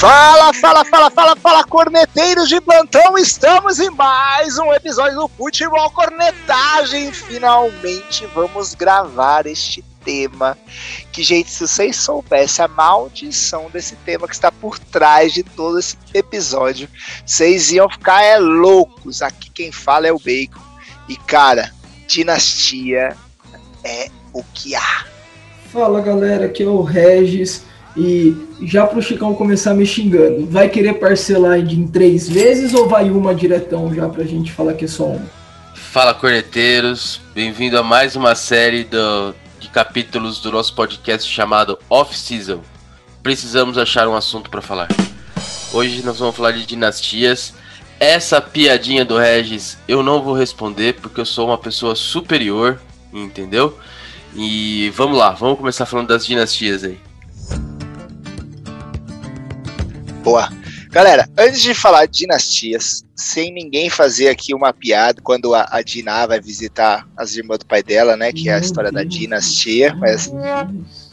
Fala, fala, fala, fala, fala, corneteiros de plantão! Estamos em mais um episódio do Futebol Cornetagem. Finalmente vamos gravar este tema. Que, gente, se vocês soubessem a maldição desse tema que está por trás de todo esse episódio, vocês iam ficar é, loucos. Aqui quem fala é o Bacon. E, cara, dinastia é o que há. Fala, galera, aqui é o Regis. E já pro Chicão começar me xingando, vai querer parcelar em três vezes ou vai uma diretão já pra gente falar que é só uma? Fala corneteiros, bem-vindo a mais uma série do, de capítulos do nosso podcast chamado Off Season. Precisamos achar um assunto para falar. Hoje nós vamos falar de dinastias. Essa piadinha do Regis eu não vou responder porque eu sou uma pessoa superior, entendeu? E vamos lá, vamos começar falando das dinastias aí. Boa. Galera, antes de falar de dinastias, sem ninguém fazer aqui uma piada, quando a, a Diná vai visitar as irmãs do pai dela, né? Que é a história da dinastia, mas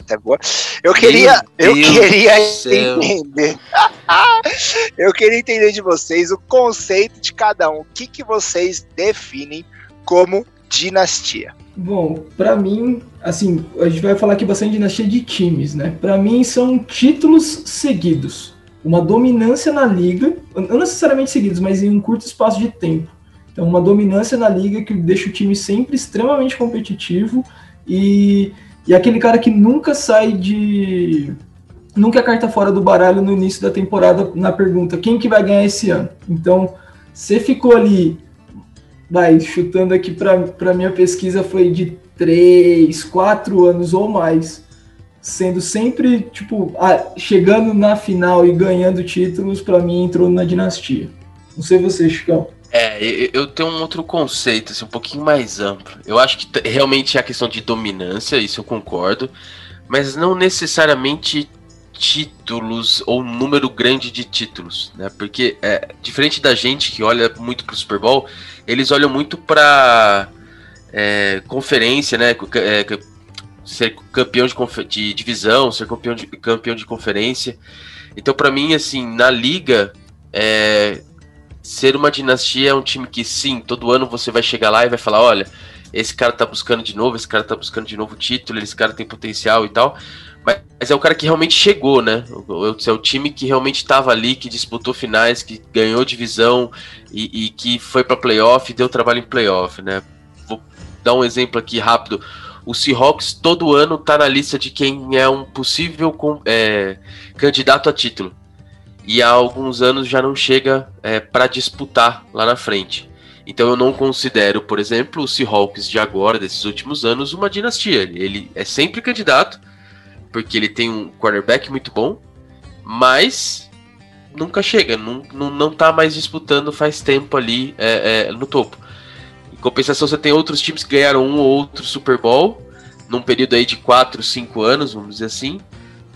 é boa. Eu queria, eu queria entender. eu queria entender de vocês o conceito de cada um. O que, que vocês definem como dinastia? Bom, para mim, assim, a gente vai falar aqui bastante de dinastia de times, né? Para mim são títulos seguidos uma dominância na liga, não necessariamente seguidos, mas em um curto espaço de tempo. Então, uma dominância na liga que deixa o time sempre extremamente competitivo e, e aquele cara que nunca sai de. Nunca é carta fora do baralho no início da temporada na pergunta quem que vai ganhar esse ano. Então, você ficou ali, vai, chutando aqui para minha pesquisa, foi de 3, 4 anos ou mais sendo sempre, tipo, chegando na final e ganhando títulos, para mim entrou na dinastia. Não sei você, Chicão. É, eu tenho um outro conceito, assim, um pouquinho mais amplo. Eu acho que realmente é a questão de dominância, isso eu concordo, mas não necessariamente títulos ou número grande de títulos, né? Porque é, diferente da gente que olha muito pro Super Bowl, eles olham muito para é, conferência, né? É, ser campeão de, de divisão, ser campeão de, campeão de conferência. Então, para mim, assim, na liga, é, ser uma dinastia é um time que, sim, todo ano você vai chegar lá e vai falar: olha, esse cara tá buscando de novo, esse cara tá buscando de novo título, esse cara tem potencial e tal. Mas é o cara que realmente chegou, né? É o time que realmente estava ali, que disputou finais, que ganhou divisão e, e que foi para playoff e deu trabalho em playoff, né? Vou dar um exemplo aqui rápido o Seahawks todo ano tá na lista de quem é um possível é, candidato a título. E há alguns anos já não chega é, para disputar lá na frente. Então eu não considero, por exemplo, o Seahawks de agora, desses últimos anos, uma dinastia. Ele é sempre candidato, porque ele tem um quarterback muito bom, mas nunca chega, não, não, não tá mais disputando faz tempo ali é, é, no topo. Em compensação, você tem outros times que ganharam um ou outro Super Bowl num período aí de 4, 5 anos, vamos dizer assim,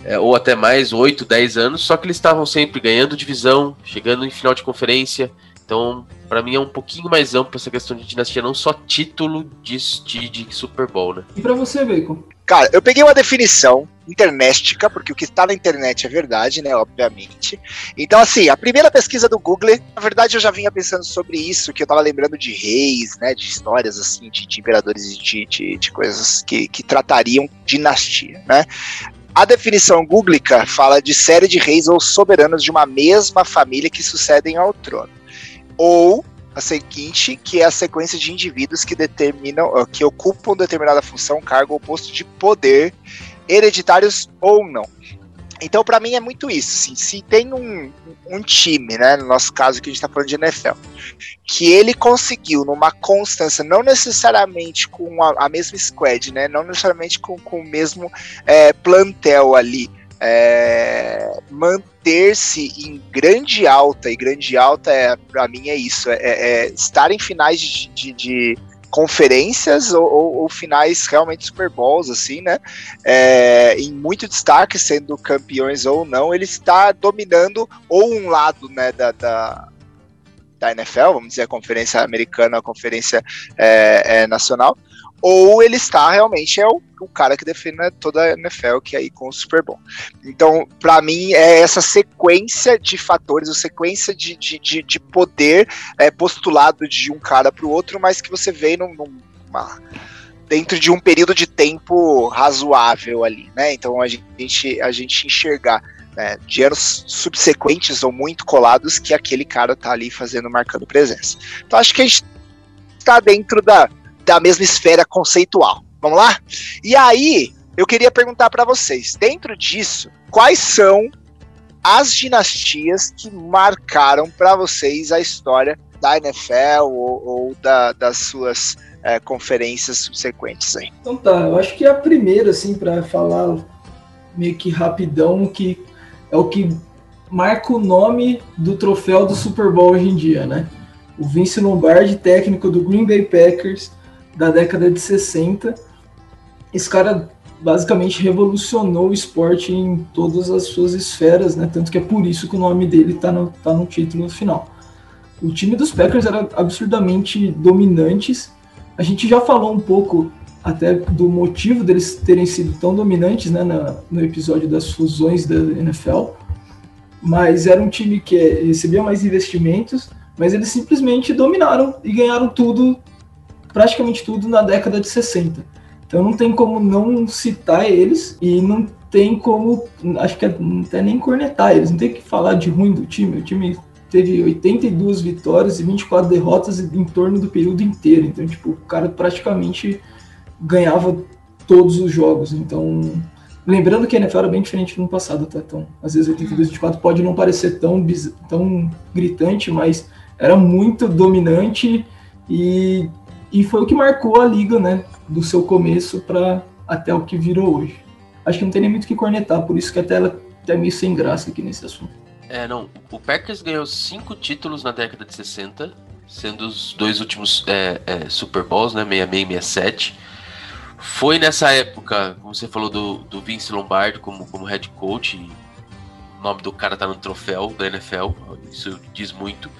é, ou até mais, 8, 10 anos, só que eles estavam sempre ganhando divisão, chegando em final de conferência. Então, para mim é um pouquinho mais amplo essa questão de dinastia, não só título de, de, de Super Bowl, né? E para você, Bacon? Cara, eu peguei uma definição internética, porque o que está na internet é verdade, né? Obviamente. Então, assim, a primeira pesquisa do Google, na verdade, eu já vinha pensando sobre isso, que eu tava lembrando de reis, né? De histórias, assim, de, de imperadores e de, de, de, coisas que, que tratariam dinastia, né? A definição googlica fala de série de reis ou soberanos de uma mesma família que sucedem ao trono. Ou a seguinte, que é a sequência de indivíduos que determinam, que ocupam determinada função, cargo ou posto de poder, hereditários ou não. Então, para mim, é muito isso. Assim, se tem um, um time, né, no nosso caso que a gente está falando de NFL, que ele conseguiu, numa constância, não necessariamente com a, a mesma squad, né, não necessariamente com, com o mesmo é, plantel ali, é, manter-se em grande alta, e grande alta é, para mim é isso, é, é, estar em finais de, de, de conferências ou, ou, ou, finais realmente Super Bowls, assim, né? É, em muito destaque, sendo campeões ou não, ele está dominando ou um lado, né, da, da, da NFL, vamos dizer, a conferência americana, a conferência é, é, nacional, ou ele está realmente é o, o cara que defende toda a NFL, que é aí com o Super Bowl. Então, para mim, é essa sequência de fatores, a sequência de, de, de, de poder é, postulado de um cara para o outro, mas que você vê num, numa dentro de um período de tempo razoável ali, né? Então a gente, a gente enxergar né, de anos subsequentes ou muito colados que aquele cara tá ali fazendo, marcando presença. Então acho que a gente está dentro da, da mesma esfera conceitual. Vamos lá? E aí, eu queria perguntar para vocês, dentro disso, quais são as dinastias que marcaram para vocês a história da NFL ou, ou da, das suas é, conferências subsequentes aí? Então tá, eu acho que a primeira, assim, para falar meio que rapidão, que é o que marca o nome do troféu do Super Bowl hoje em dia, né? O Vince Lombardi, técnico do Green Bay Packers da década de 60. Esse cara basicamente revolucionou o esporte em todas as suas esferas, né? Tanto que é por isso que o nome dele tá no, tá no título final. O time dos Packers era absurdamente dominantes. A gente já falou um pouco até do motivo deles terem sido tão dominantes né, na, no episódio das fusões da NFL, mas era um time que recebia mais investimentos, mas eles simplesmente dominaram e ganharam tudo, praticamente tudo, na década de 60. Então não tem como não citar eles e não tem como, acho que até nem cornetar eles, não tem que falar de ruim do time. O time teve 82 vitórias e 24 derrotas em torno do período inteiro. Então, tipo, o cara praticamente ganhava todos os jogos. Então, lembrando que a NFL era bem diferente no passado, tá? Então, às vezes 82 24 pode não parecer tão, tão gritante, mas era muito dominante e, e foi o que marcou a liga, né? Do seu começo para até o que virou hoje. Acho que não tem nem muito o que cornetar, por isso que até ela é meio sem graça aqui nesse assunto. É, não. O Packers ganhou cinco títulos na década de 60, sendo os dois últimos é, é, Super Bowls, né? 66 e 67. Foi nessa época, como você falou, do, do Vince Lombardi como, como head coach. O nome do cara tá no troféu da NFL, isso diz muito.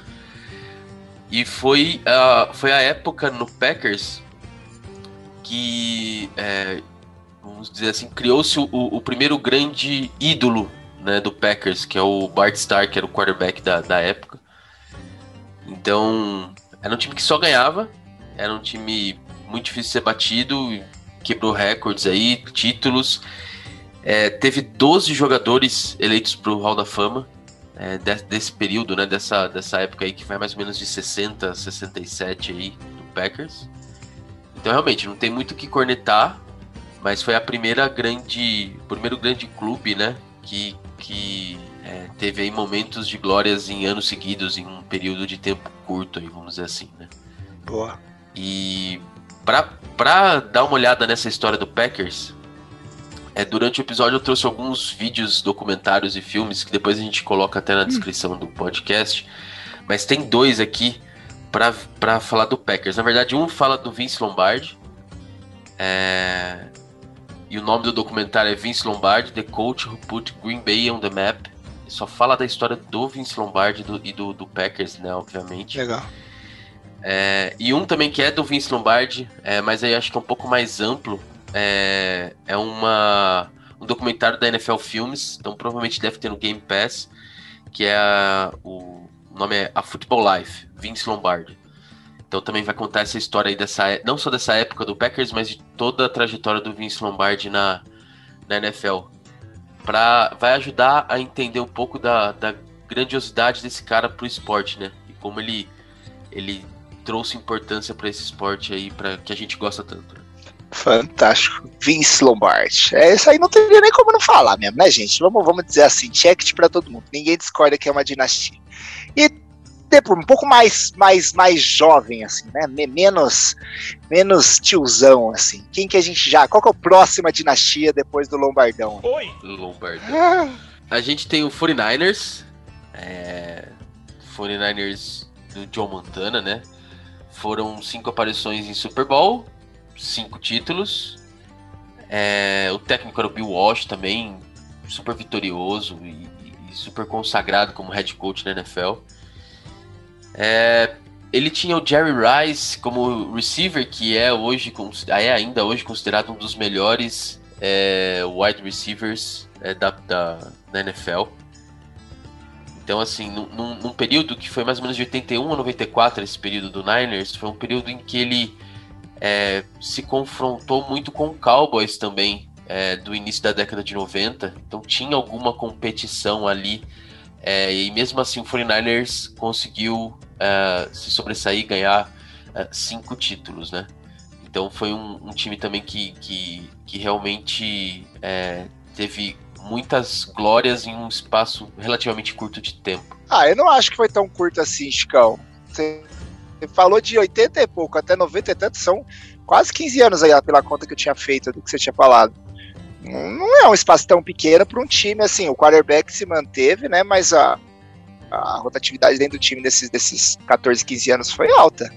E foi, uh, foi a época no Packers que, é, vamos dizer assim, criou-se o, o, primeiro grande ídolo né, do Packers, que é o Bart Starr, que era o quarterback da, da época. Então, era um time que só ganhava, era um time muito difícil de ser batido, quebrou recordes aí, títulos. É, teve 12 jogadores eleitos para o Hall da Fama é, desse, desse, período, né? Dessa, dessa época aí que vai mais ou menos de 60 a 67 aí do Packers. Então realmente não tem muito o que cornetar, mas foi a primeira grande, o primeiro grande clube, né? Que, que é, teve aí momentos de glórias em anos seguidos, em um período de tempo curto, aí, vamos dizer assim, né? Boa. E pra dar uma olhada nessa história do Packers, é, durante o episódio eu trouxe alguns vídeos, documentários e filmes que depois a gente coloca até na hum. descrição do podcast. Mas tem dois aqui para falar do Packers. Na verdade, um fala do Vince Lombardi. É, e o nome do documentário é Vince Lombardi, The Coach Who Put Green Bay on the Map. Só fala da história do Vince Lombardi do, e do, do Packers, né? Obviamente. Legal. É, e um também que é do Vince Lombardi, é, mas aí acho que é um pouco mais amplo. É, é uma, um documentário da NFL Filmes, então provavelmente deve ter no Game Pass, que é a, o, o nome é A Football Life, Vince Lombardi. Então também vai contar essa história aí dessa, não só dessa época do Packers, mas de toda a trajetória do Vince Lombardi na, na NFL. Pra, vai ajudar a entender um pouco da, da grandiosidade desse cara pro esporte, né? E como ele, ele trouxe importância para esse esporte aí, para que a gente gosta tanto. Fantástico. Vince Lombardi. É, isso aí não teria nem como não falar mesmo, né, gente? Vamos, vamos dizer assim, check para todo mundo. Ninguém discorda que é uma dinastia. E depois, um pouco mais, mais, mais jovem, assim, né? Menos, menos tiozão, assim. Quem que a gente já. Qual que é a próxima dinastia depois do Lombardão? Oi! Lombardão. Ah. A gente tem o 49ers. É, 49ers do John Montana, né? Foram cinco aparições em Super Bowl, cinco títulos. É, o técnico era o Bill Walsh também, super vitorioso e, e super consagrado como head coach na NFL. É, ele tinha o Jerry Rice como receiver, que é hoje é ainda hoje considerado um dos melhores é, wide receivers é, da, da, da, NFL. Então, assim, num, num, período que foi mais ou menos de 81 a 94, esse período do Niners, foi um período em que ele é, se confrontou muito com o Cowboys também, é, do início da década de 90. Então, tinha alguma competição ali. É, e mesmo assim, o 49ers conseguiu uh, se sobressair e ganhar uh, cinco títulos, né? Então foi um, um time também que, que, que realmente é, teve muitas glórias em um espaço relativamente curto de tempo. Ah, eu não acho que foi tão curto assim, Chicão. Falou de 80 e pouco até 90 e tanto, são quase 15 anos aí pela conta que eu tinha feito do que você tinha falado. Não é um espaço tão pequeno para um time assim. O quarterback se manteve, né? Mas a, a rotatividade dentro do time desses, desses 14, 15 anos foi alta.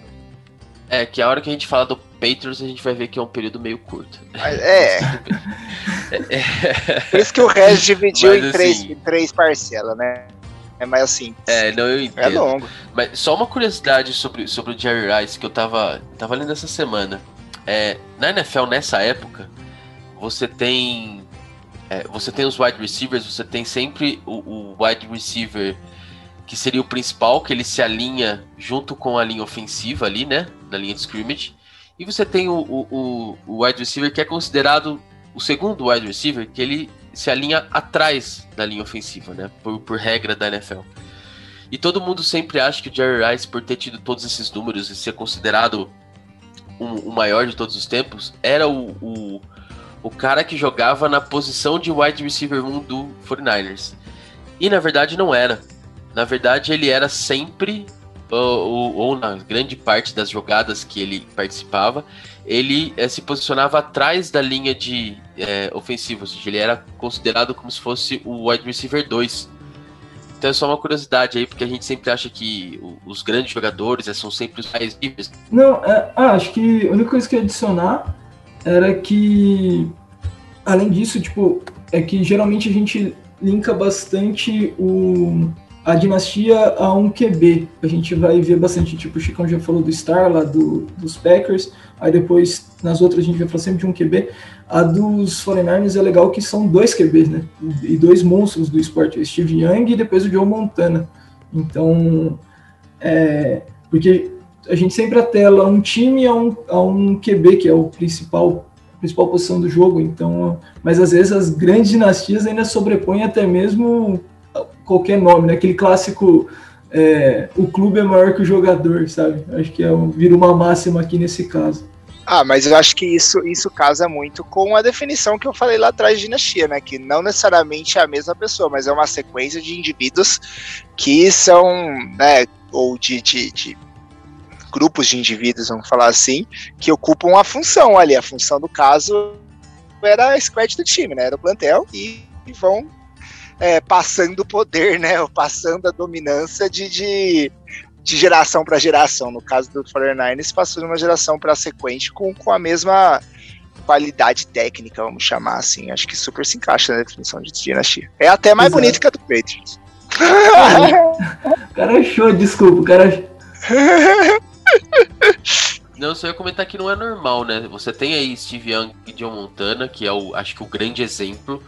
É, que a hora que a gente fala do Patriots, a gente vai ver que é um período meio curto. É. é. Por isso que o Regis dividiu Mas, em, três, assim, em três parcelas, né? É mais assim. É, não, eu entendo. É longo. Mas só uma curiosidade sobre, sobre o Jerry Rice que eu tava, tava lendo essa semana. É, na NFL, nessa época, você tem. É, você tem os wide receivers, você tem sempre o, o wide receiver que seria o principal, que ele se alinha junto com a linha ofensiva ali, né? Na linha de scrimmage. E você tem o, o, o wide receiver que é considerado o segundo wide receiver, que ele se alinha atrás da linha ofensiva, né? Por, por regra da NFL. E todo mundo sempre acha que o Jerry Rice, por ter tido todos esses números e ser considerado o, o maior de todos os tempos, era o, o, o cara que jogava na posição de wide receiver 1 do 49ers. E na verdade não era na verdade, ele era sempre, ou, ou, na grande parte das jogadas que ele participava, ele é, se posicionava atrás da linha de é, ofensiva, ou seja, ele era considerado como se fosse o wide receiver 2. Então é só uma curiosidade aí, porque a gente sempre acha que os grandes jogadores são sempre os mais livres. Não, é, ah, acho que a única coisa que ia adicionar era que, além disso, tipo, é que geralmente a gente linka bastante o, a dinastia a um QB. A gente vai ver bastante, tipo, o Chicão já falou do Star lá, do, dos Packers, aí depois nas outras a gente vai falar sempre de um QB. A dos 49ers é legal que são dois QBs, né? E dois monstros do esporte, o Steve Young e depois o Joe Montana. Então, é, porque a gente sempre atela um time a um, a um QB, que é o principal principal posição do jogo, então, mas às vezes as grandes dinastias ainda sobrepõem até mesmo qualquer nome, né? Aquele clássico é, o clube é maior que o jogador, sabe? Acho que é um, vira uma máxima aqui nesse caso. Ah, mas eu acho que isso, isso casa muito com a definição que eu falei lá atrás de dinastia, né? Que não necessariamente é a mesma pessoa, mas é uma sequência de indivíduos que são, né, ou de, de, de grupos de indivíduos, vamos falar assim, que ocupam a função ali. A função do caso era a squad do time, né? Era o plantel e vão é, passando o poder, né? Ou passando a dominância de, de, de geração para geração. No caso do 49ers, passou de uma geração para a sequente com, com a mesma qualidade técnica, vamos chamar assim. Acho que super se encaixa na definição de dinastia. É até mais Exato. bonito que a do Patriots. o cara achou, desculpa, o cara. Não, só ia comentar que não é normal, né? Você tem aí Steve Young e John Montana, que é o, acho que o grande exemplo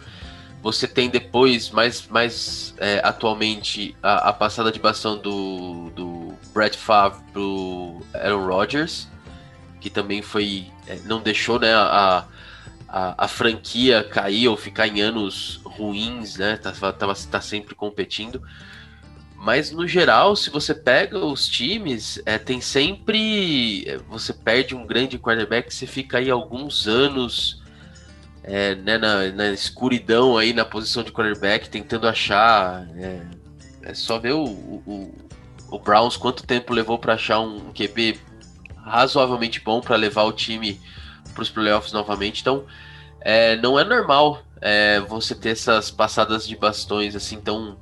você tem depois, mais, mais é, atualmente, a, a, passada de bastão do, do Brett Favre pro Aaron Rodgers, que também foi. É, não deixou né, a, a, a, franquia cair ou ficar em anos ruins, né? Tá, tá sempre competindo. Mas no geral, se você pega os times, é, tem sempre. É, você perde um grande quarterback, você fica aí alguns anos é, né, na, na, escuridão aí na posição de quarterback, tentando achar. É, é só ver o, o, o, Browns quanto tempo levou para achar um QB razoavelmente bom para levar o time para os playoffs novamente. Então, é, não é normal é, você ter essas passadas de bastões assim tão,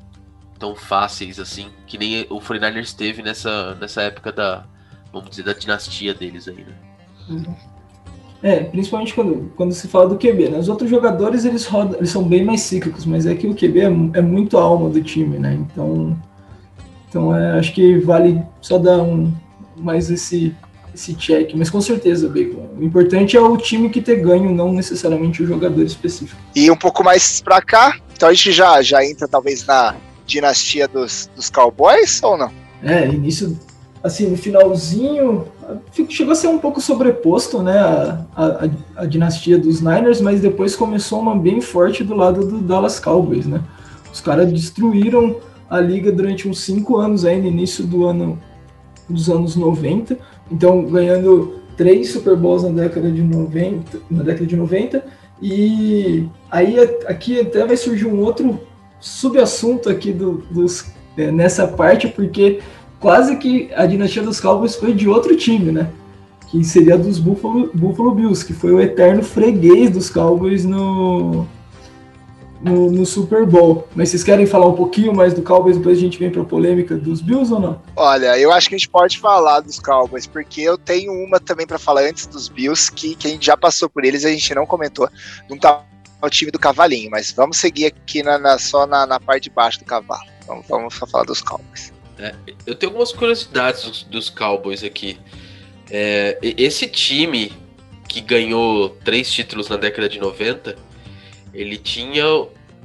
tão fáceis assim, que nem o 49ers teve nessa, nessa época da, vamos dizer, da dinastia deles aí, né? Uhum. É, principalmente quando, quando se fala do QB, né? Os outros jogadores, eles, rodam, eles são bem mais cíclicos, mas é que o QB é, é muito a alma do time, né? Então, então é, acho que vale só dar um, mais esse, esse check. Mas com certeza, Bacon. O importante é o time que ter ganho, não necessariamente o jogador específico. E um pouco mais pra cá, então a gente já, já entra talvez na dinastia dos, dos Cowboys ou não? É, início, assim, no finalzinho, chegou a ser um pouco sobreposto, né, a, a, a, dinastia dos Niners, mas depois começou uma bem forte do lado do Dallas Cowboys, né? Os caras destruíram a liga durante uns cinco anos aí no início do ano dos anos 90, então ganhando três Super Bowls na década de 90, na década de 90, e aí aqui até vai surgir um outro subassunto aqui do, dos, é, nessa parte, porque quase que a dinastia dos Cowboys foi de outro time, né? Que seria dos Buffalo, Buffalo Bills, que foi o eterno freguês dos Cowboys no, no, no, Super Bowl. Mas vocês querem falar um pouquinho mais do Cowboys, depois a gente vem para a polêmica dos Bills ou não? Olha, eu acho que a gente pode falar dos Cowboys, porque eu tenho uma também para falar antes dos Bills, que, a gente já passou por eles e a gente não comentou. Não tá o time do cavalinho, mas vamos seguir aqui na, na só na, na, parte de baixo do cavalo. Vamos, vamos falar dos Cowboys. É, eu tenho algumas curiosidades dos, dos Cowboys aqui. É, esse time que ganhou três títulos na década de 90, ele tinha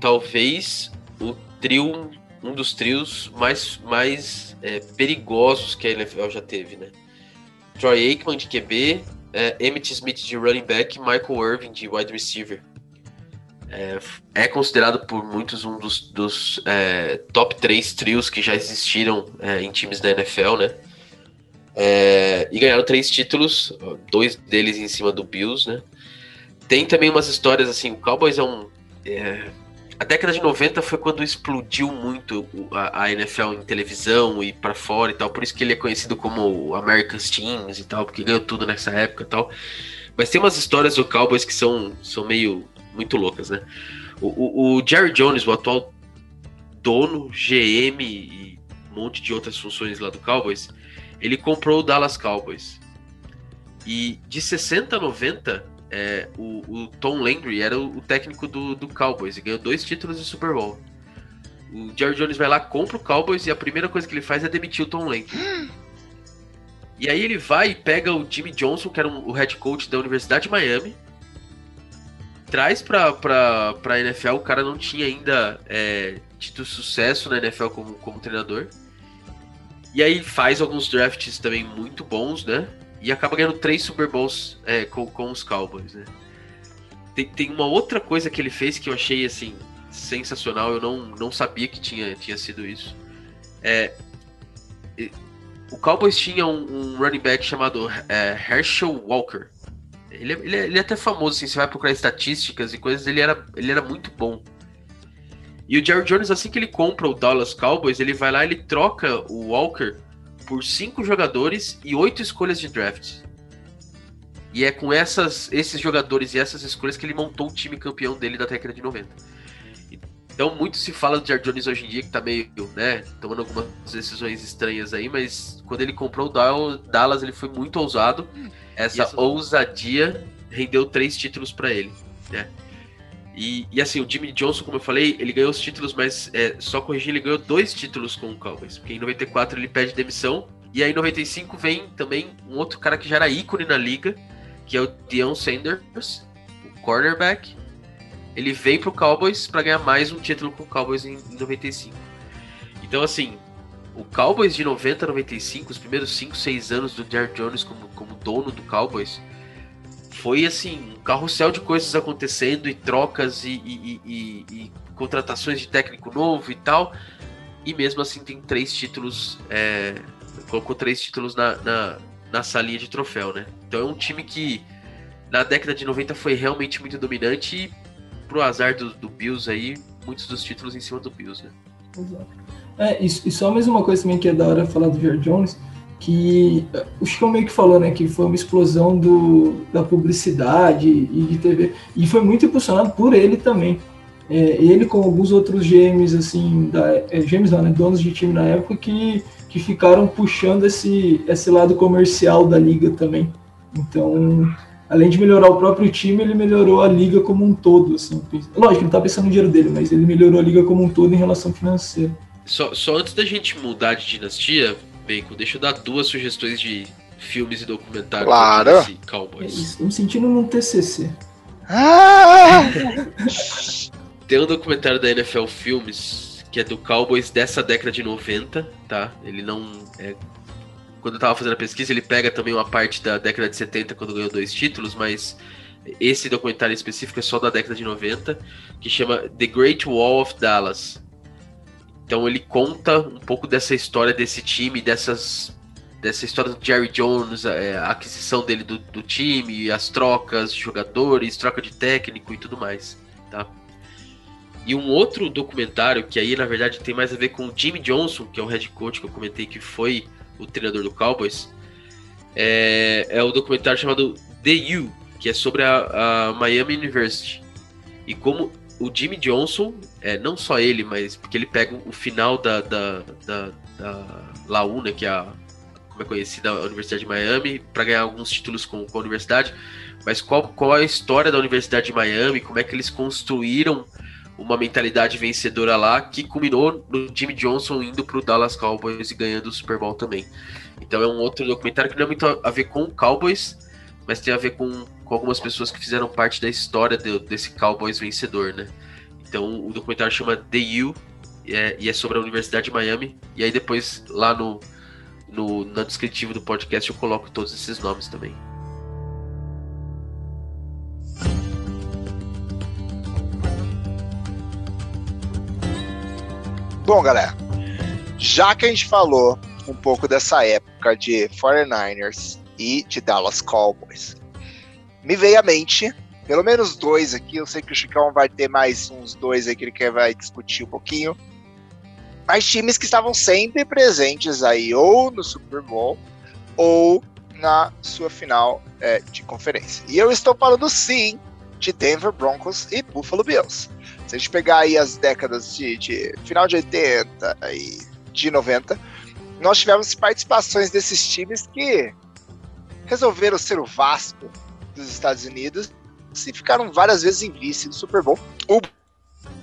talvez o trio, um dos trios mais, mais é, perigosos que a NFL já teve, né? Troy Aikman de QB, é, Smith de running back, Michael Irving de wide receiver. É, é, considerado por muitos um dos, dos é, top 3 trios que já existiram é, em times da NFL, né? É, e ganharam três títulos, dois deles em cima do Bills, né? Tem também umas histórias assim, o Cowboys é um. É, a década de 90 foi quando explodiu muito a, a NFL em televisão e para fora e tal, por isso que ele é conhecido como America's Teams e tal, porque ganhou tudo nessa época e tal. Mas tem umas histórias do Cowboys que são, são meio muito loucas, né? O, o, o, Jerry Jones, o atual dono, GM e um monte de outras funções lá do Cowboys, ele comprou o Dallas Cowboys. E de 60 a 90, é, o, o, Tom Landry era o, o técnico do, do, Cowboys e ganhou dois títulos de Super Bowl. O Jerry Jones vai lá, compra o Cowboys e a primeira coisa que ele faz é demitir o Tom Landry. E aí ele vai e pega o Jimmy Johnson, que era um, o head coach da Universidade de Miami, traz pra, pra, pra NFL, o cara não tinha ainda é, tido sucesso na NFL como, como treinador. E aí faz alguns drafts também muito bons, né? E acaba ganhando três Super Bowls é, com, com os Cowboys, né? Tem, tem uma outra coisa que ele fez que eu achei, assim, sensacional. Eu não, não sabia que tinha, tinha sido isso. É, o Cowboys tinha um, um running back chamado é, Herschel Walker. Ele, é, ele, é, ele é até famoso, assim, você vai procurar estatísticas e coisas, ele era, ele era muito bom. E o Jerry Jones, assim que ele compra o Dallas Cowboys, ele vai lá ele troca o Walker por cinco jogadores e oito escolhas de draft. E é com essas, esses jogadores e essas escolhas que ele montou o time campeão dele da década de 90. Então muito se fala do Jerry Jones hoje em dia, que tá meio, né, tomando algumas decisões estranhas aí, mas quando ele comprou o Dallas, ele foi muito ousado. Essa, ousadia rendeu três títulos para ele, né? E, e, assim, o Jimmy Johnson, como eu falei, ele ganhou os títulos, mas é, só corrigir, ele ganhou dois títulos com o Cowboys. Porque em 94 ele pede demissão. E aí em 95 vem também um outro cara que já era ícone na liga, que é o Deion Sanders, o cornerback. Ele vem pro Cowboys para ganhar mais um título com o Cowboys em, em 95. Então, assim, o Cowboys de 90 a 95, os primeiros 5, 6 anos do Jerry Jones como, como dono do Cowboys, foi assim, um carrossel de coisas acontecendo e trocas e, e, e, e, contratações de técnico novo e tal. E mesmo assim tem três títulos, é, colocou três títulos na, na, na salinha de troféu, né? Então é um time que na década de 90 foi realmente muito dominante e pro azar do, do Bills aí, muitos dos títulos em cima do Bills, né? Exato. É, e, e só mais uma coisa também que é da hora falar do Jerry Jones, que o Chico meio que falou, né, que foi uma explosão do, da publicidade e de TV, e foi muito impulsionado por ele também. É, ele com alguns outros gêmeos, assim, da, é, gêmeos não, né, donos de time na época, que, que ficaram puxando esse, esse lado comercial da liga também. Então, além de melhorar o próprio time, ele melhorou a liga como um todo, assim. Lógico, ele tá pensando no dinheiro dele, mas ele melhorou a liga como um todo em relação financeira. Só, só antes da gente mudar de dinastia, Bacon, deixa eu dar duas sugestões de filmes e documentários claro. desse É Cowboys. isso, me sentindo num TCC. Ah! Tem um documentário da NFL Filmes que é do Cowboys dessa década de 90, tá? Ele não. É... Quando eu tava fazendo a pesquisa, ele pega também uma parte da década de 70, quando ganhou dois títulos, mas esse documentário específico é só da década de 90, que chama The Great Wall of Dallas. Então ele conta um pouco dessa história desse time, dessas dessa história do Jerry Jones, é, a aquisição dele do, do time, as trocas de jogadores, troca de técnico e tudo mais, tá? E um outro documentário que aí na verdade tem mais a ver com o Jimmy Johnson, que é o head coach que eu comentei que foi o treinador do Cowboys, é, é o documentário chamado The U, que é sobre a, a Miami University. E como o Jimmy Johnson, é, não só ele, mas porque ele pega o final da, da, da, da Launa, que é a como é conhecida a Universidade de Miami, para ganhar alguns títulos com, com a universidade, mas qual, qual a história da Universidade de Miami, como é que eles construíram uma mentalidade vencedora lá, que culminou no Jimmy Johnson indo para o Dallas Cowboys e ganhando o Super Bowl também. Então é um outro documentário que não é muito a ver com o Cowboys, mas tem a ver com, com algumas pessoas que fizeram parte da história de, desse Cowboys vencedor, né? Então o documentário chama The U e é, e é sobre a Universidade de Miami. E aí depois lá no, no, no descritivo do podcast eu coloco todos esses nomes também. Bom, galera, já que a gente falou um pouco dessa época de 49ers e de Dallas Cowboys, me veio à mente pelo menos dois aqui. Eu sei que o Chicão vai ter mais uns dois aí que ele quer vai discutir um pouquinho. Mas times que estavam sempre presentes aí, ou no Super Bowl, ou na sua final é, de conferência. E eu estou falando sim de Denver Broncos e Buffalo Bills. Se a gente pegar aí as décadas de, de final de 80 e de 90, nós tivemos participações desses times que resolveram ser o Vasco dos Estados Unidos e ficaram várias vezes em vice do Super Bowl. O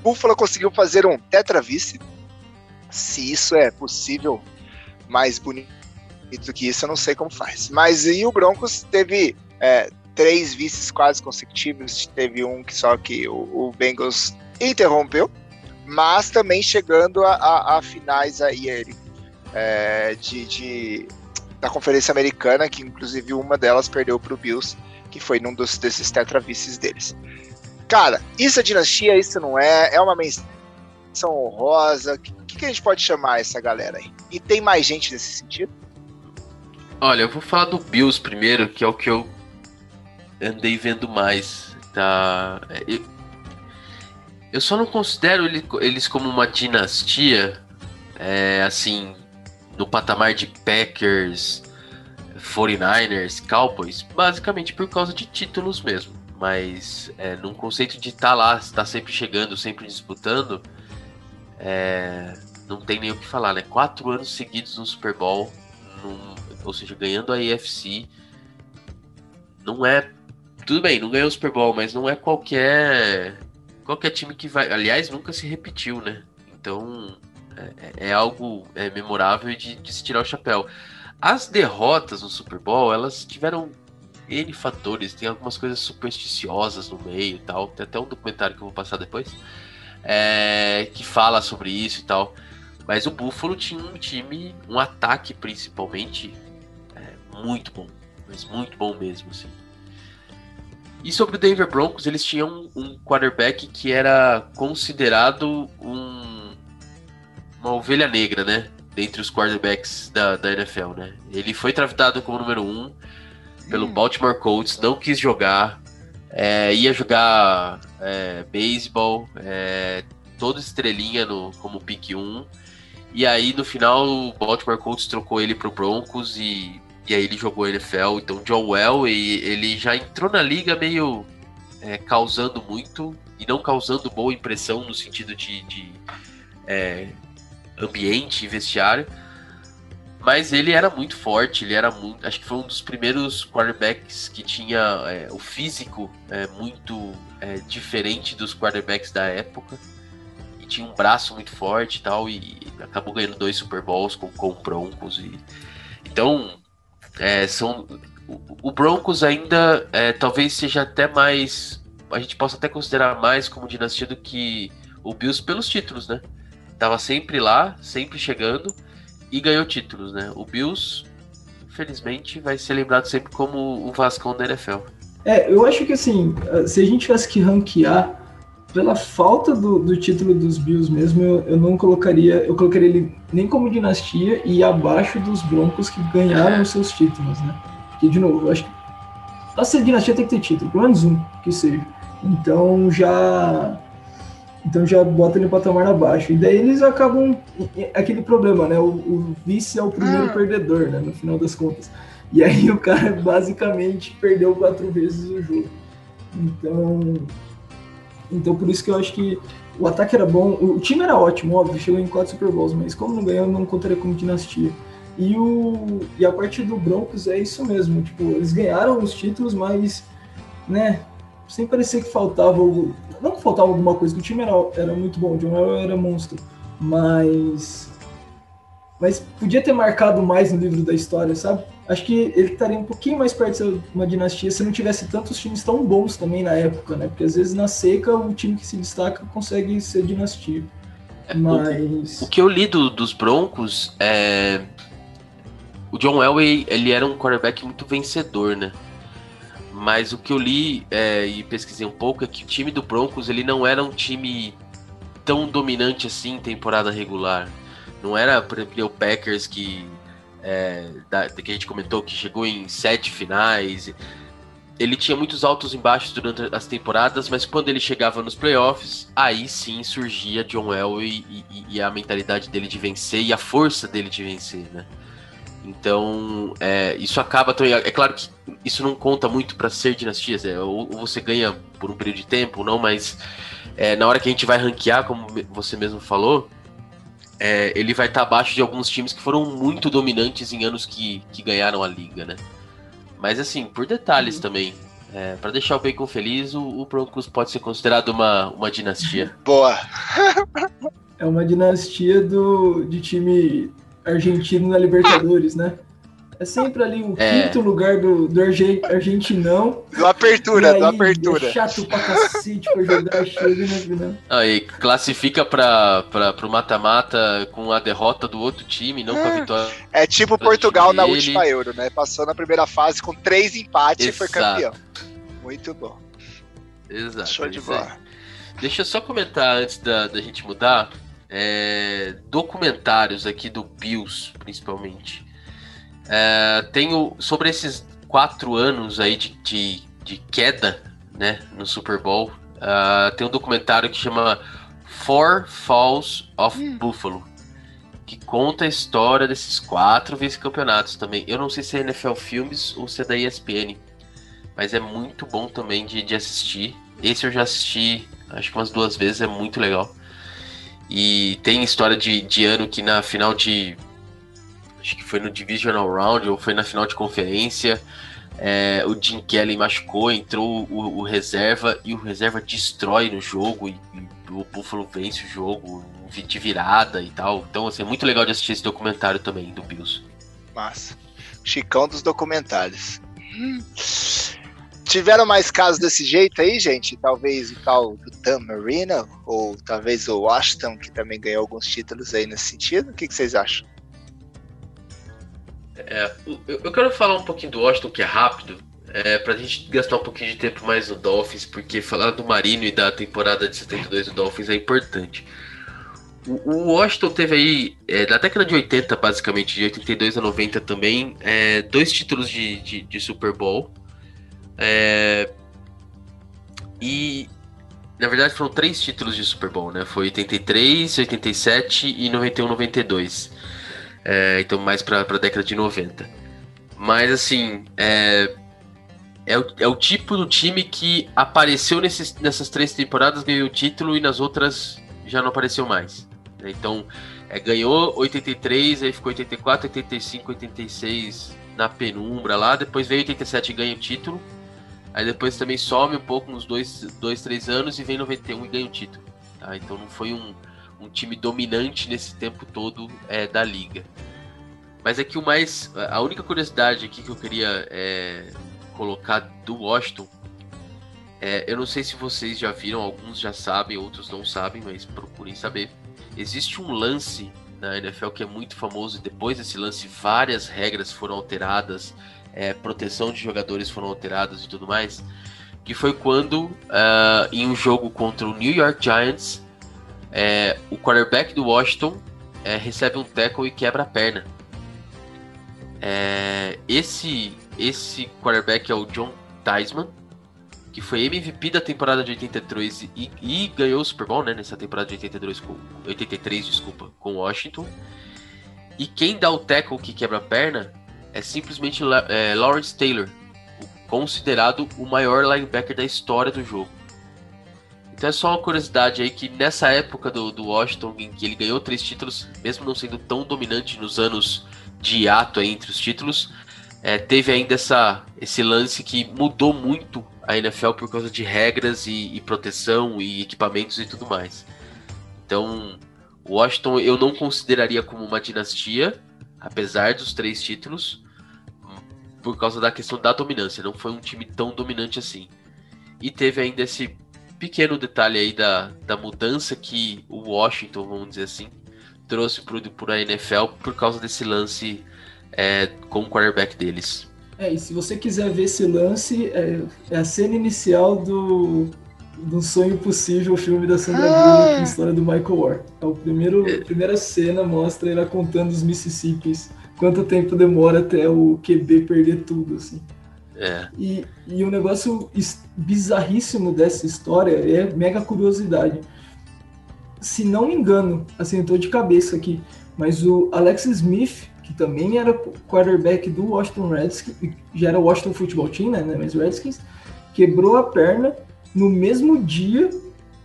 Buffalo conseguiu fazer um tetra vice. Se isso é possível, mais bonito que isso, eu não sei como faz. Mas e o Broncos teve é, três vices quase consecutivos. Teve um que só que o, o Bengals interrompeu, mas também chegando a, a, a finais aí ele é, de, de, da Conferência Americana, que inclusive uma delas perdeu para o Bills, que foi num dos, desses tetravices deles. Cara, isso é dinastia, isso não é, é uma menção honrosa. O que, que a gente pode chamar essa galera aí? E tem mais gente nesse sentido? Olha, eu vou falar do Bills primeiro, que é o que eu andei vendo mais. Tá? Eu, eu só não considero ele, eles como uma dinastia, é, assim, no patamar de Packers, 49ers, Cowboys, basicamente por causa de títulos mesmo. Mas é, num conceito de estar tá lá, estar sempre chegando, sempre disputando, é, não tem nem o que falar, né? Quatro anos seguidos no Super Bowl, num, ou seja, ganhando a AFC, não é. Tudo bem, não ganhou o Super Bowl, mas não é qualquer qualquer time que vai. Aliás, nunca se repetiu, né? Então é, é algo é, memorável de, de, se tirar o chapéu. As derrotas no Super Bowl, elas tiveram N fatores, tem algumas coisas supersticiosas no meio e tal. Tem até um documentário que eu vou passar depois é, que fala sobre isso e tal. Mas o Buffalo tinha um time, um ataque principalmente, é, muito bom. Mas muito bom mesmo, assim. E sobre o Denver Broncos, eles tinham um quarterback que era considerado um, uma ovelha negra, né? Dentre os quarterbacks da, da NFL, né? Ele foi draftado como número um pelo hum. Baltimore Colts, não quis jogar, é, ia jogar é, beisebol, é, toda estrelinha no, como pick 1. E aí no final o Baltimore Colts trocou ele pro Broncos e e aí ele jogou NFL, então John Well, e ele já entrou na liga meio é, causando muito e não causando boa impressão no sentido de, de é, ambiente e vestiário. Mas ele era muito forte, ele era muito. Acho que foi um dos primeiros quarterbacks que tinha é, o físico é, muito é, diferente dos quarterbacks da época. tinha um braço muito forte e tal, e acabou ganhando dois Super Bowls com, com Broncos. E, então, é, são, o, o Broncos ainda é, talvez seja até mais. A gente possa até considerar mais como dinastia do que o Bills pelos títulos, né? Tava sempre lá, sempre chegando e ganhou títulos, né? O Bills, infelizmente, vai ser lembrado sempre como o Vascão da NFL. É, eu acho que assim, se a gente tivesse que ranquear pela falta do, do título dos Bills mesmo, eu, eu, não colocaria, eu colocaria ele nem como dinastia e abaixo dos Broncos que ganharam os seus títulos, né? Porque, de novo, eu acho que pra ser dinastia tem que ter título, pelo menos um que seja. Então já então já bota ele no patamar abaixo. E daí eles acabam. Aquele problema, né? O, o vice é o primeiro ah. perdedor, né? No final das contas. E aí o cara basicamente perdeu quatro vezes o jogo. Então. Então por isso que eu acho que o ataque era bom. O time era ótimo, óbvio, chegou em quatro Super Bowls, mas como não ganhou, não contaria como dinastia. E, o, e a parte do Broncos é isso mesmo. Tipo, eles ganharam os títulos, mas, né, sem parecer que faltava não que faltava alguma coisa, que o time era, era muito bom, o John Elway era monstro, mas mas podia ter marcado mais no livro da história, sabe? Acho que ele estaria um pouquinho mais perto de ser uma dinastia se não tivesse tantos times tão bons também na época, né? Porque às vezes na seca o time que se destaca consegue ser dinastia. É, mas... O, o que eu li do, dos Broncos é. O John Elway, ele era um quarterback muito vencedor, né? Mas o que eu li é, e pesquisei um pouco é que o time do Broncos ele não era um time tão dominante assim em temporada regular. Não era, por exemplo, o Packers que, é, da, que a gente comentou que chegou em sete finais. Ele tinha muitos altos e baixos durante as temporadas, mas quando ele chegava nos playoffs, aí sim surgia John Elway e, e, e a mentalidade dele de vencer e a força dele de vencer, né? Então, é, isso acaba também. É claro que isso não conta muito para ser dinastias, é, ou, ou, você ganha por um período de tempo, não, mas é, na hora que a gente vai ranquear, como você mesmo falou, é, ele vai estar tá abaixo de alguns times que foram muito dominantes em anos que, que ganharam a liga, né? Mas assim, por detalhes uhum. também. É, para deixar o Bacon feliz, o, o Broncos pode ser considerado uma, uma dinastia. Boa! é uma dinastia do, de time argentino na Libertadores, né? É sempre ali o é. quinto lugar do, do argentinão. Do apertura, aí, do apertura. É chato pra cacete pra jogar, chega na final. Aí, classifica pra, pra, pro mata-mata com a derrota do outro time, não é. com a vitória. É tipo Portugal na última Euro, né? Passou na primeira fase com três empates Exato. e foi campeão. Muito bom. Exato. Show de bola. Deixa eu só comentar antes da, da gente mudar é, documentários aqui do Bills, principalmente. É, tenho sobre esses quatro anos aí de, de, de queda, né, no Super Bowl. Uh, tem um documentário que chama Four Falls of hum. Buffalo, que conta a história desses quatro vice-campeonatos também. Eu não sei se é NFL Filmes ou se é da ESPN, mas é muito bom também de, de assistir. Esse eu já assisti, acho que umas duas vezes, é muito legal. E tem história de, de ano que na final de. Acho que foi no Divisional Round ou foi na final de conferência. É, o Jim Kelly machucou, entrou o, o, reserva e o reserva destrói no jogo e, e, o Buffalo vence o jogo de virada e tal. Então, assim, é muito legal de assistir esse documentário também do Bills. Massa. Chicão dos documentários. Hum. Tiveram mais casos desse jeito aí, gente? Talvez o tal do Dan Marino, ou talvez o Washington, que também ganhou alguns títulos aí nesse sentido. O que, que vocês acham? É, eu quero falar um pouquinho do Washington, que é rápido, é, pra gente gastar um pouquinho de tempo mais no Dolphins, porque falar do Marino e da temporada de 72 do Dolphins é importante. O, Washington teve aí, é, da década de 80, basicamente, de 82 a 90 também, é, dois títulos de, de, de Super Bowl. É... E na verdade foram três títulos de Super Bowl, né? Foi 83, 87 e 91, 92. É, então mais para a década de 90. Mas assim, é, é, o, é o tipo do time que apareceu nesses, nessas três temporadas, ganhou o título e nas outras já não apareceu mais. Né? Então é, ganhou 83, aí ficou 84, 85, 86 na penumbra lá, depois veio 87 e ganha o título. Aí depois também some um pouco uns dois, dois três anos e vem 91 e ganha o título. Tá? Então não foi um, um time dominante nesse tempo todo é, da liga. Mas é que o mais. A única curiosidade aqui que eu queria é, colocar do Washington. É, eu não sei se vocês já viram, alguns já sabem, outros não sabem, mas procurem saber. Existe um lance na NFL que é muito famoso, e depois desse lance, várias regras foram alteradas, é, proteção de jogadores foram alteradas e tudo mais. Que foi quando, uh, em um jogo contra o New York Giants, é, o quarterback do Washington é, recebe um tackle e quebra a perna. É, esse, esse quarterback é o John Theismann, que foi MVP da temporada de 83 e, e ganhou o Super Bowl né, nessa temporada de 82 com, 83 desculpa, com Washington. E quem dá o tackle que quebra a perna é simplesmente é, Lawrence Taylor, considerado o maior linebacker da história do jogo. Então é só uma curiosidade aí que nessa época do, do Washington, em que ele ganhou três títulos, mesmo não sendo tão dominante nos anos de hiato entre os títulos, é, teve ainda essa, esse lance que mudou muito a NFL por causa de regras e, e proteção e equipamentos e tudo mais. Então, Washington eu não consideraria como uma dinastia, apesar dos três títulos, por causa da questão da dominância. Não foi um time tão dominante assim. E teve ainda esse pequeno detalhe aí da, da mudança que o Washington, vamos dizer assim, trouxe para a NFL por causa desse lance é, com o quarterback deles. É, e se você quiser ver esse lance, é, é a cena inicial do, do Sonho Possível, o filme da Sandra ah. Bullock, a história do Michael War. É o primeiro, é. a primeira cena mostra ela contando os Mississippis, quanto tempo demora até o QB perder tudo, assim. É. E, e um negócio bizarríssimo dessa história é mega curiosidade. Se não me engano, assim, eu de cabeça aqui, mas o Alex Smith que também era quarterback do Washington Redskins, já era o Washington Football Team, né, mas Redskins, quebrou a perna no mesmo dia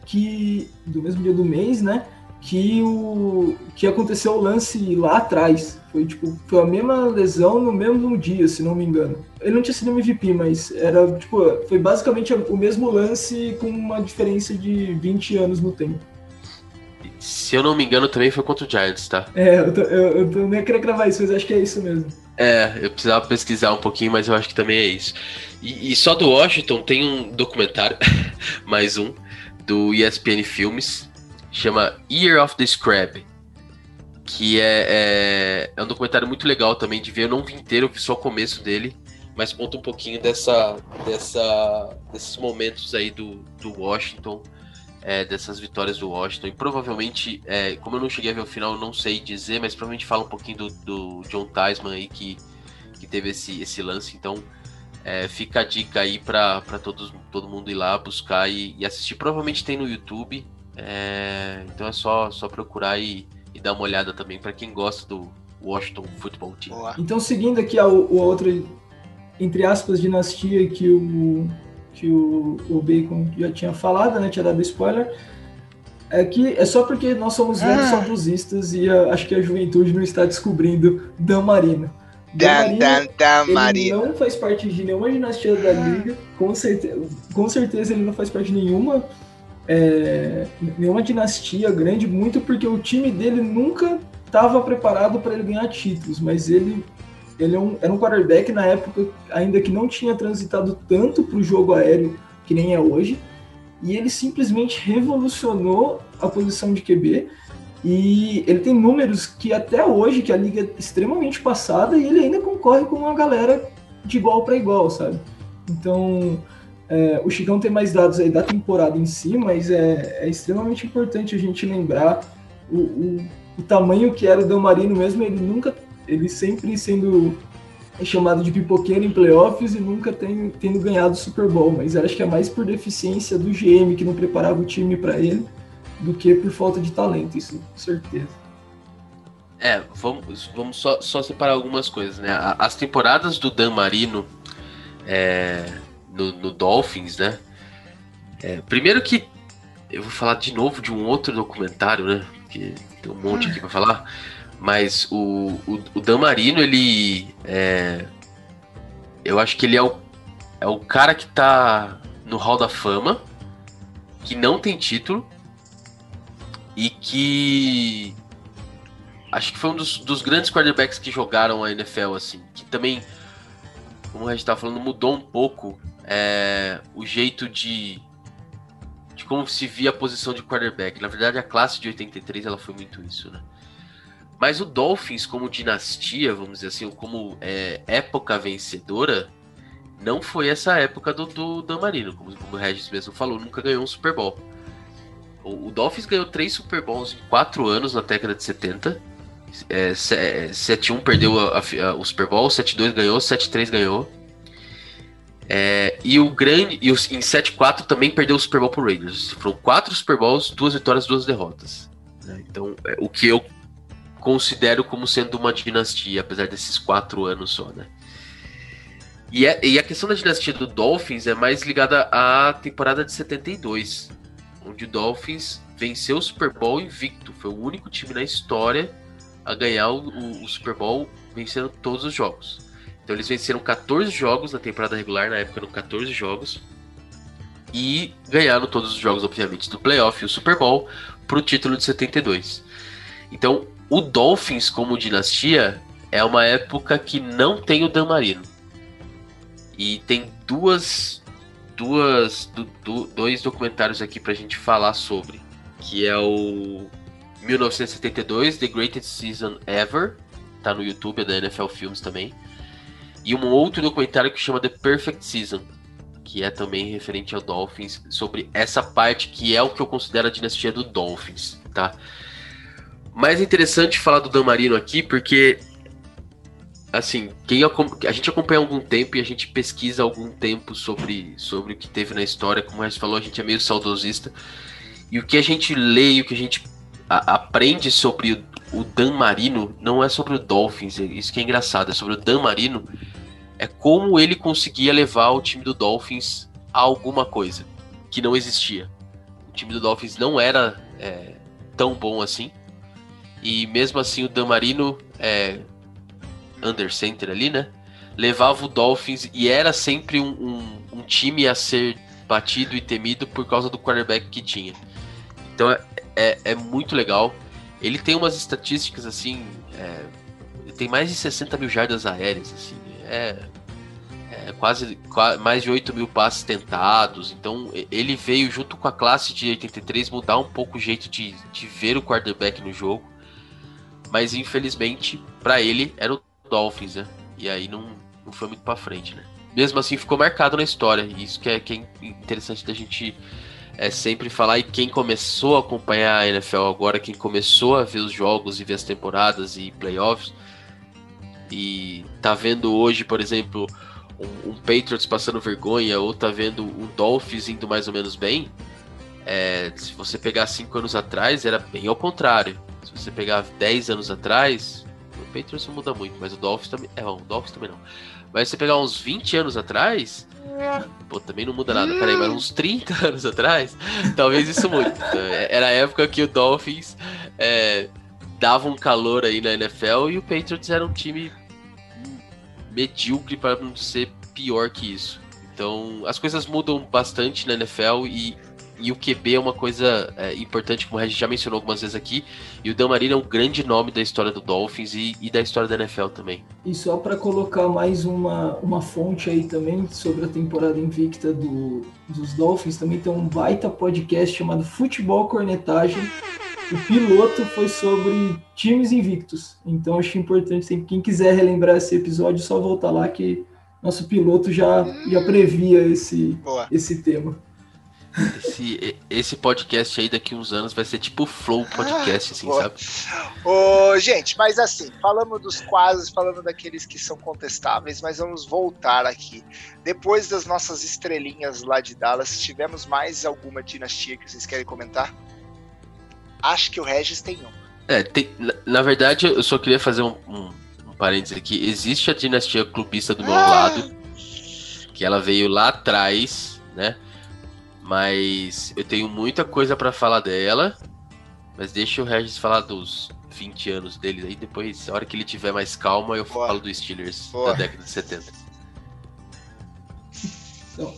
que do mesmo dia do mês, né, que o que aconteceu o lance lá atrás. Foi tipo, foi a mesma lesão no mesmo dia, se não me engano. Ele não tinha sido MVP, mas era tipo, foi basicamente o mesmo lance com uma diferença de 20 anos no tempo. Se eu não me engano, também foi contra o Giants, tá? É, eu, tô, eu, eu tô, nem queria gravar isso, mas acho que é isso mesmo. É, eu precisava pesquisar um pouquinho, mas eu acho que também é isso. E, e só do Washington tem um documentário, mais um, do ESPN Filmes, chama Year of the Scrab. Que é, é, é um documentário muito legal também de ver. Eu não vi inteiro, eu vi só o começo dele mas conta um pouquinho dessa, dessa, desses momentos aí do, do Washington é, dessas vitórias do Washington. E provavelmente, é, como eu não cheguei a ver o final, eu não sei dizer, mas provavelmente fala um pouquinho do, do John Tyson aí que, que teve esse, esse lance. Então, é, fica a dica aí para todo mundo ir lá buscar e, e, assistir. Provavelmente tem no YouTube. É, então é só, só procurar e, e dar uma olhada também para quem gosta do Washington Football Team. Então, seguindo aqui a, a outra, entre aspas, dinastia que o que o, o Bacon já tinha falado, né? Tinha dado spoiler. É que é só porque nós somos velhos ah. saudosistas e a, acho que a juventude não está descobrindo Dan Marino. Dan, Dan, Dan, Marino. não faz parte de nenhuma dinastia da Liga, com certeza, com certeza ele não faz parte de nenhuma, é, nenhuma dinastia grande, muito porque o time dele nunca estava preparado para ele ganhar títulos, mas ele ele é um, era um quarterback na época ainda que não tinha transitado tanto para o jogo aéreo que nem é hoje. E ele simplesmente revolucionou a posição de QB. E ele tem números que até hoje, que a liga é extremamente passada, e ele ainda concorre com uma galera de igual para igual, sabe? Então, é, o Chicão tem mais dados aí da temporada em si, mas é, é extremamente importante a gente lembrar o, o, o tamanho que era o Dan Marino mesmo. Ele nunca ele sempre sendo chamado de pipoqueiro em playoffs e nunca tem, tendo ganhado o Super Bowl, mas acho que é mais por deficiência do GM que não preparava o time para ele do que por falta de talento, isso com certeza. É, vamos, vamos só, só separar algumas coisas, né? As temporadas do Dan Marino é, no, no, Dolphins, né? É, primeiro que eu vou falar de novo de um outro documentário, né? Que tem um monte aqui para falar. Mas o, o, o Dan Marino, ele. É, eu acho que ele é o, é o cara que tá no Hall da Fama, que não tem título. e que acho que foi um dos, dos, grandes quarterbacks que jogaram a NFL, assim, que também, como a gente estava falando, mudou um pouco é, o jeito de, de como se via a posição de quarterback. Na verdade, a classe de 83 ela foi muito isso, né? Mas o Dolphins, como dinastia, vamos dizer assim, como é, época vencedora, não foi essa época do, do Dan Marino, como, como o Regis mesmo falou, nunca ganhou um Super Bowl. O, o Dolphins ganhou três Super Bowls em quatro anos na década de 70. É, 7-1 perdeu a, a, o Super Bowl, 7-2 ganhou, 7-3 ganhou. É, e o grande. E os, em 7-4 também perdeu o Super Bowl pro Raiders. Foram quatro Super Bowls, duas vitórias, duas derrotas. Né? Então, é, o que eu considero como sendo uma dinastia, apesar desses quatro anos só, né? E, é, e a questão da dinastia do Dolphins é mais ligada à temporada de 72, onde o Dolphins venceu o Super Bowl invicto. Foi o único time na história a ganhar o, o, o Super Bowl vencendo todos os jogos. Então eles venceram 14 jogos na temporada regular, na época eram 14 jogos. E ganharam todos os jogos, obviamente, do playoff e o Super Bowl para o título de 72. Então, o Dolphins como dinastia é uma época que não tem o Dan Marino. E tem duas, duas, do, do, dois documentários aqui pra gente falar sobre, que é o 1972, The Greatest Season Ever, tá no YouTube, é da NFL Films também. E um outro documentário que chama The Perfect Season, que é também referente ao Dolphins, sobre essa parte que é o que eu considero a dinastia do Dolphins, tá? Mais interessante falar do Dan Marino aqui, porque assim, quem a gente acompanha há algum tempo e a gente pesquisa há algum tempo sobre, sobre o que teve na história, como a gente falou, a gente é meio saudosista. E o que a gente lê e o que a gente a, aprende sobre o, Dan Marino não é sobre o Dolphins, é isso que é engraçado, é sobre o Dan Marino, é como ele conseguia levar o time do Dolphins a alguma coisa que não existia. O time do Dolphins não era é, tão bom assim. E mesmo assim o Dan Marino, é, under center ali, né? Levava o Dolphins e era sempre um, um, um, time a ser batido e temido por causa do quarterback que tinha. Então é, é, é muito legal. Ele tem umas estatísticas assim. É, tem mais de 60 mil jardas aéreas, assim. É, é quase, quase, mais de 8 mil passes tentados. Então ele veio junto com a classe de 83 mudar um pouco o jeito de, de ver o quarterback no jogo mas infelizmente, para ele, era o Dolphins, né? E aí não, não foi muito para frente, né? Mesmo assim, ficou marcado na história. E isso que é, que é interessante da gente é, sempre falar. E quem começou a acompanhar a NFL agora, quem começou a ver os jogos e ver as temporadas e playoffs, e tá vendo hoje, por exemplo, um, um Patriots passando vergonha, ou tá vendo um Dolphins indo mais ou menos bem, é, se você pegar cinco anos atrás, era bem ao contrário. Se você pegar 10 anos atrás, o Patriots não muda muito, mas o Dolphins também. É, o Dolphins também não. Mas você pegar uns 20 anos atrás, pô, também não muda nada. Peraí, mas uns 30 anos atrás, talvez isso mude. É, era a época que o Dolphins é, dava um calor aí na NFL e o Patriots era um time medíocre para não ser pior que isso. Então, as coisas mudam bastante na NFL e e o QB é uma coisa é, importante, como a gente já mencionou algumas vezes aqui. E o Dan Marino é um grande nome da história do Dolphins e, e da história da NFL também. E só para colocar mais uma, uma fonte aí também sobre a temporada invicta do, dos Dolphins, também tem um baita podcast chamado Futebol Cornetagem. O piloto foi sobre times invictos. Então acho importante sempre quem quiser relembrar esse episódio, só voltar lá que nosso piloto já, já previa esse, esse tema. Esse, esse podcast aí daqui uns anos vai ser tipo Flow Podcast, assim, sabe? Ô, gente, mas assim, falamos dos quadros, falamos daqueles que são contestáveis, mas vamos voltar aqui. Depois das nossas estrelinhas lá de Dallas, tivemos mais alguma dinastia que vocês querem comentar? Acho que o Regis tem um. É, tem, na, na, verdade, eu só queria fazer um, um, um parênteses aqui. Existe a dinastia clubista do meu ah! lado, que ela veio lá atrás, né? Mas eu tenho muita coisa para falar dela. Mas deixa o Regis falar dos 20 anos dele aí. Depois, a hora que ele tiver mais calma, eu Boa. falo dos Steelers Boa. da década de 70. Então,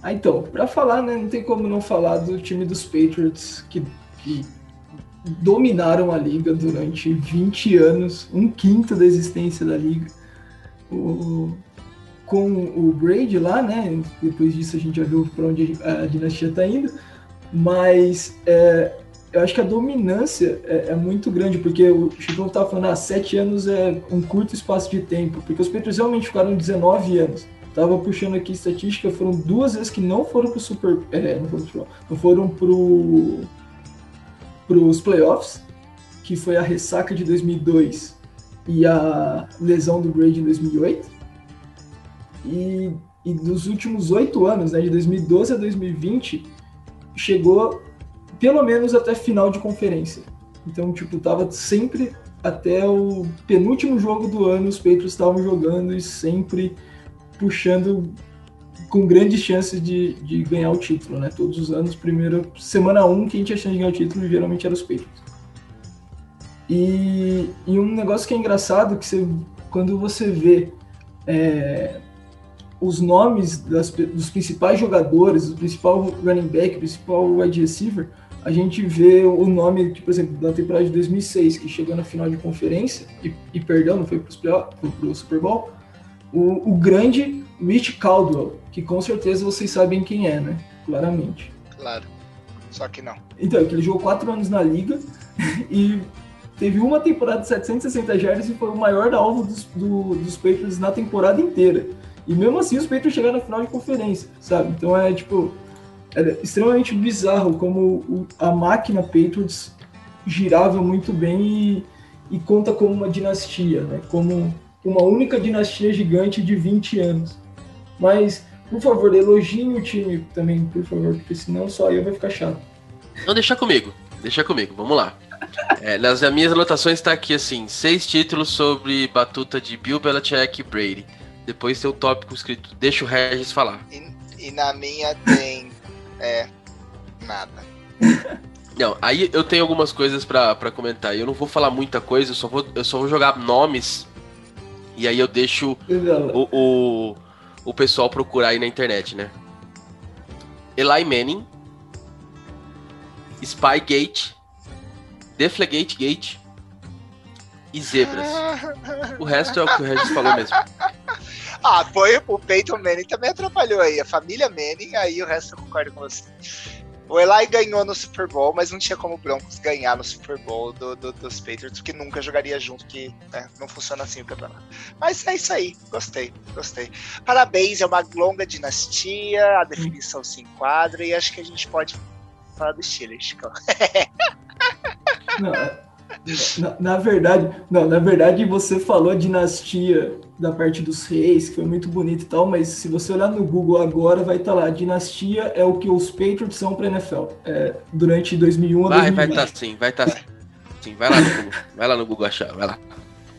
ah, então, pra falar, né? Não tem como não falar do time dos Patriots, que, que dominaram a liga durante 20 anos, um quinto da existência da liga. O, com o Brady lá, né? Depois disso a gente já viu para onde a dinastia está indo. Mas é, eu acho que a dominância é, é muito grande, porque o Chico estava falando, ah, sete anos é um curto espaço de tempo, porque os Patriots realmente ficaram 19 anos. Tava puxando aqui estatística, foram duas vezes que não foram pro Super. É, não foram pro, não foram pro, pros playoffs, que foi a ressaca de 2002 e a lesão do Brady em 2008. E, e dos últimos oito anos, né, de 2012 a 2020, chegou pelo menos até final de conferência. Então, tipo, tava sempre até o penúltimo jogo do ano, os Patriots estavam jogando e sempre puxando com grandes chances de, de ganhar o título, né? Todos os anos, primeiro, semana 1, um, quem tinha chance de ganhar o título geralmente era os Patriots. E, e um negócio que é engraçado, que você, quando você vê é, os nomes das, dos principais jogadores, do principal running back, principal wide receiver, a gente vê o nome, tipo, por exemplo, da temporada de 2006, que chegou na final de conferência e, e perdeu, não foi para o Super Bowl, o, o, grande Rich Caldwell, que com certeza vocês sabem quem é, né? Claramente. Claro, só que não. Então, que ele jogou quatro anos na liga e teve uma temporada de 760 jardas e foi o maior alvo dos, do, dos Patriots na temporada inteira. E mesmo assim os Patriots chegaram na final de conferência, sabe? Então é tipo é extremamente bizarro como a máquina Patriots girava muito bem e, e, conta como uma dinastia, né? Como uma única dinastia gigante de 20 anos. Mas, por favor, elogiem o time também, por favor, porque senão só eu vai ficar chato. Não, deixa comigo. Deixa comigo, vamos lá. É, nas minhas anotações está aqui assim: seis títulos sobre batuta de Bill Belichick e Brady. Depois tem o tópico escrito, deixa o Regis falar. E, e na minha tem. é. Nada. Não, aí eu tenho algumas coisas para comentar. Eu não vou falar muita coisa, eu só vou, eu só vou jogar nomes. E aí eu deixo o, o, o pessoal procurar aí na internet, né? Eli Manning, Spygate, Deflegate Gate e Zebras. O resto é o que o Regis falou mesmo. Ah, foi o Peyton Manning também atrapalhou aí. A família Manning, aí o resto eu concordo com você. O Eli ganhou no Super Bowl, mas não tinha como o Broncos ganhar no Super Bowl do, do, dos Patriots, porque nunca jogaria junto, que né, não funciona assim o campeonato. Mas é isso aí, gostei, gostei. Parabéns, é uma longa dinastia, a definição se enquadra e acho que a gente pode falar do Steelers. Não, na, na, verdade, não, na verdade você falou a dinastia da parte dos reis, que foi muito bonito e tal, mas se você olhar no Google agora, vai estar tá lá, a dinastia é o que os Patriots são para NFL, é, durante 2001 a vai, 2020. Vai estar tá sim, vai estar tá sim, vai lá no Google, vai lá no Google achar, vai lá.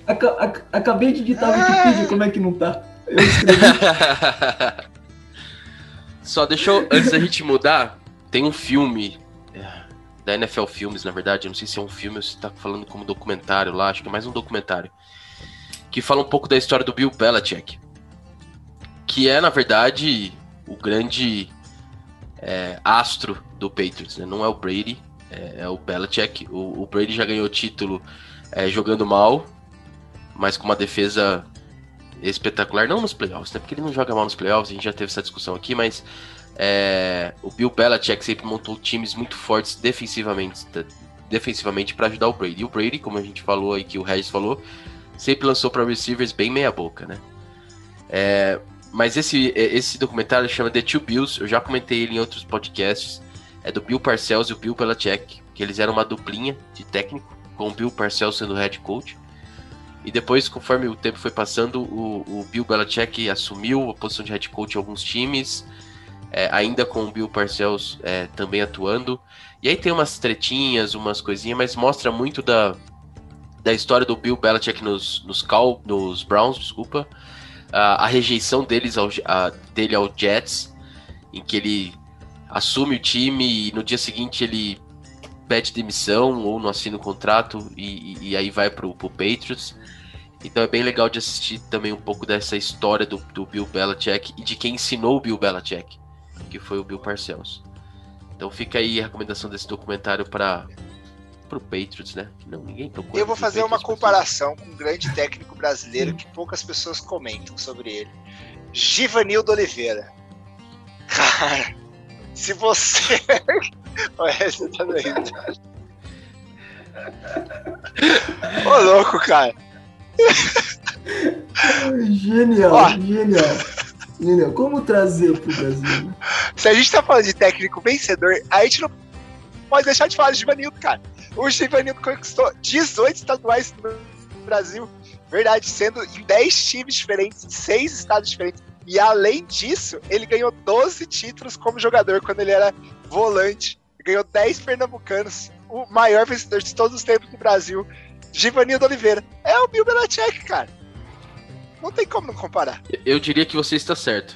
Aca, ac, acabei de editar a Wikipedia, como é que não tá? Eu escrevi. Só deixa eu, antes da gente mudar, tem um filme da NFL Filmes, na verdade, não sei se é um filme ou se tá falando como documentário lá, acho que é mais um documentário, que fala um pouco da história do Bill Belichick, que é, na verdade, o grande é, astro do Patriots, né? não é o Brady, é, é o Belichick. O, o, Brady já ganhou título é, jogando mal, mas com uma defesa espetacular, não nos playoffs, né? Porque ele não joga mal nos playoffs, a gente já teve essa discussão aqui, mas é, o Bill Belichick sempre montou times muito fortes defensivamente, defensivamente para ajudar o Brady. E o Brady, como a gente falou aí, que o Regis falou, sempre lançou para receivers bem meia boca, né? É, mas esse, esse documentário chama The Two Bills, eu já comentei ele em outros podcasts, é do Bill Parcells e o Bill Belichick, que eles eram uma duplinha de técnico, com o Bill Parcells sendo head coach. E depois, conforme o tempo foi passando, o, o Bill Belichick assumiu a posição de head coach em alguns times, é, ainda com o Bill Parcells é, também atuando. E aí tem umas tretinhas, umas coisinhas, mas mostra muito da, da história do Bill Belichick nos, nos, Cal, nos Browns, desculpa. A, a rejeição deles ao, a, dele ao Jets, em que ele assume o time e no dia seguinte ele pede demissão ou não assina o contrato e, e, e aí vai pro, pro Patriots. Então é bem legal de assistir também um pouco dessa história do, do Bill Belichick e de quem ensinou o Bill Belichick que foi o Bill Parcells. Então fica aí a recomendação desse documentário para próprio Patriots, né? Não, ninguém procura. Eu vou fazer uma comparação com um grande técnico brasileiro que poucas pessoas comentam sobre ele. Givanildo Oliveira. Cara, se você. Olha, você tá doido. Ô, louco, cara. Genial, Ó. genial. Genial. Como trazer pro Brasil? Se a gente tá falando de técnico vencedor, a gente não pode deixar de falar de Givanildo, cara. O Givanildo conquistou 18 estaduais no Brasil. Verdade, sendo em 10 times diferentes, em 6 estados diferentes. E além disso, ele ganhou 12 títulos como jogador quando ele era volante. Ganhou 10 pernambucanos, o maior vencedor de todos os tempos do Brasil. Givanildo Oliveira. É o Bill Belichick, cara. Não tem como não comparar. Eu diria que você está certo.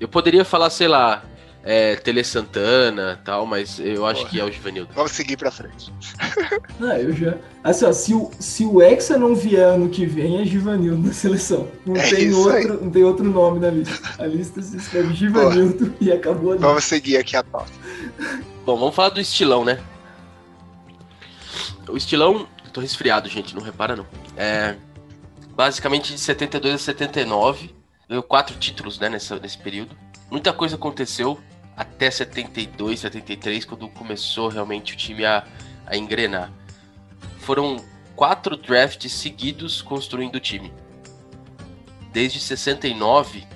Eu poderia falar, sei lá, é, Tele Santana tal, mas eu acho Porra. que é o Givanildo. Vamos seguir pra frente. Não, eu já. Assim, ó, se o, se o Hexa não vier ano que vem, é Givanildo na seleção. Não, é tem, outro, não tem outro nome na lista. A lista se escreve Givanildo e acabou ali. Vamos seguir aqui a pauta. Bom, vamos falar do estilão, né? O estilão. Tô resfriado, gente, não repara não. É. Basicamente de 72 a 79. Ganhou quatro títulos, né, nessa, nesse período. Muita coisa aconteceu até 72, 73, quando começou realmente o time a, a engrenar. Foram quatro drafts seguidos construindo o time. Desde 69,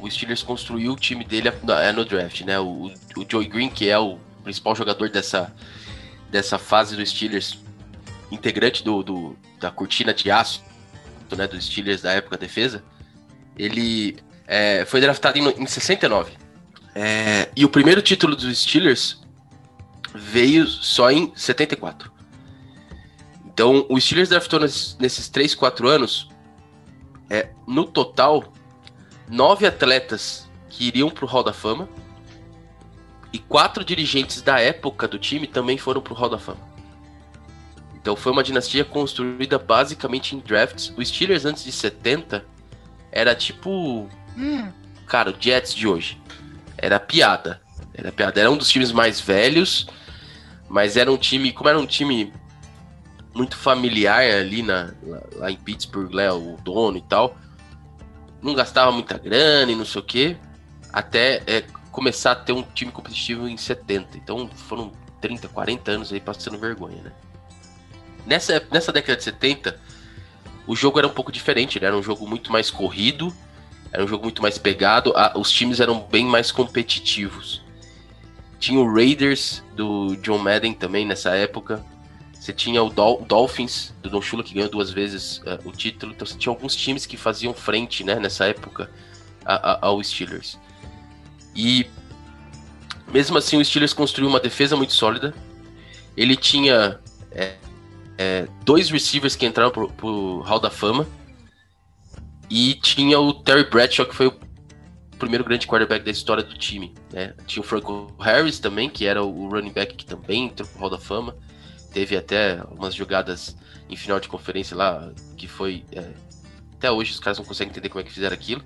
o Steelers construiu o time dele no draft, né? O, o Joey Green, que é o principal jogador dessa, dessa fase do Steelers, integrante do, do da cortina de aço né, dos Steelers da época defesa, ele é, foi draftado em, em 69. É, e o primeiro título dos Steelers veio só em 74. Então, o Steelers draftou nesses, nesses 3, 4 anos, é, no total, nove atletas que iriam para o Hall da Fama e quatro dirigentes da época do time também foram para o Hall da Fama. Então, foi uma dinastia construída basicamente em drafts. O Steelers, antes de 70, era tipo. Hum. Cara, o Jets de hoje. Era piada. Era piada. Era um dos times mais velhos, mas era um time. Como era um time muito familiar ali na, lá, lá em Pittsburgh, né, o dono e tal. Não gastava muita grana e não sei o que. Até é, começar a ter um time competitivo em 70. Então foram 30, 40 anos aí passando vergonha, né? Nessa, nessa década de 70, o jogo era um pouco diferente, né? era um jogo muito mais corrido, era um jogo muito mais pegado, a, os times eram bem mais competitivos. Tinha o Raiders do John Madden também nessa época. Você tinha o Dol Dolphins do Don Shula que ganhou duas vezes uh, o título. Então você tinha alguns times que faziam frente, né, nessa época a, a, ao Steelers. E mesmo assim o Steelers construiu uma defesa muito sólida. Ele tinha é, é, dois receivers que entraram pro, pro Hall da Fama. E tinha o Terry Bradshaw, que foi o primeiro grande quarterback da história do time. Né? Tinha o Franco Harris também, que era o running back que também entrou pro Hall da Fama. Teve até umas jogadas em final de conferência lá, que foi. É, até hoje os caras não conseguem entender como é que fizeram aquilo.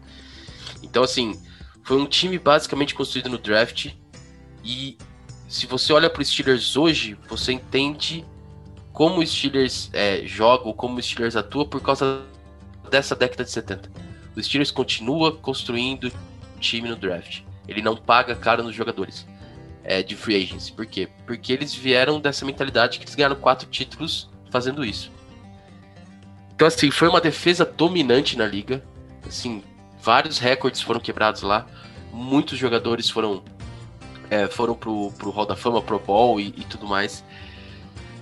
Então, assim, foi um time basicamente construído no draft. E se você olha para os Steelers hoje, você entende como o Steelers é, joga ou como o Steelers atua por causa dessa década de 70. O Steelers continua construindo time no draft. Ele não paga caro nos jogadores é, de free agency. Por quê? Porque eles vieram dessa mentalidade que eles ganharam quatro títulos fazendo isso. Então, assim, foi uma defesa dominante na liga. Assim, vários recordes foram quebrados lá. Muitos jogadores foram é, foram pro, pro Hall da Fama, Pro Bowl e, e tudo mais.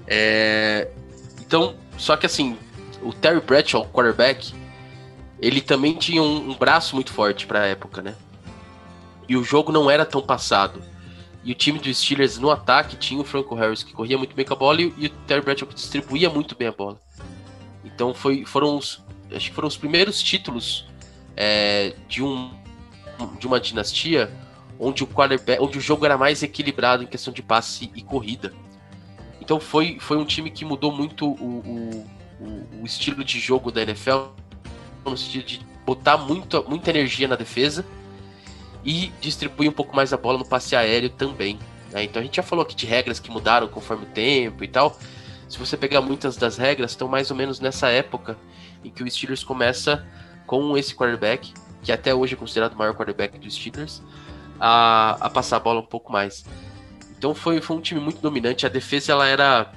É, então, só que assim, o Terry Bradshaw, quarterback, ele também tinha um, um braço muito forte para a época, né? E o jogo não era tão passado. E o time dos Steelers no ataque tinha o Franco Harris que corria muito bem com a bola e, e o Terry Bradshaw que distribuía muito bem a bola. Então foi, foram os, acho que foram os primeiros títulos é, de um de uma dinastia onde o quarterback, onde o jogo era mais equilibrado em questão de passe e corrida. Então foi, foi um time que mudou muito o, o, o estilo de jogo da NFL, no sentido de botar muito, muita energia na defesa e distribuir um pouco mais a bola no passe aéreo também. Né? Então a gente já falou aqui de regras que mudaram conforme o tempo e tal. Se você pegar muitas das regras, estão mais ou menos nessa época em que o Steelers começa com esse quarterback, que até hoje é considerado o maior quarterback dos Steelers, a, a passar a bola um pouco mais. Então foi, foi um time muito dominante. A defesa ela era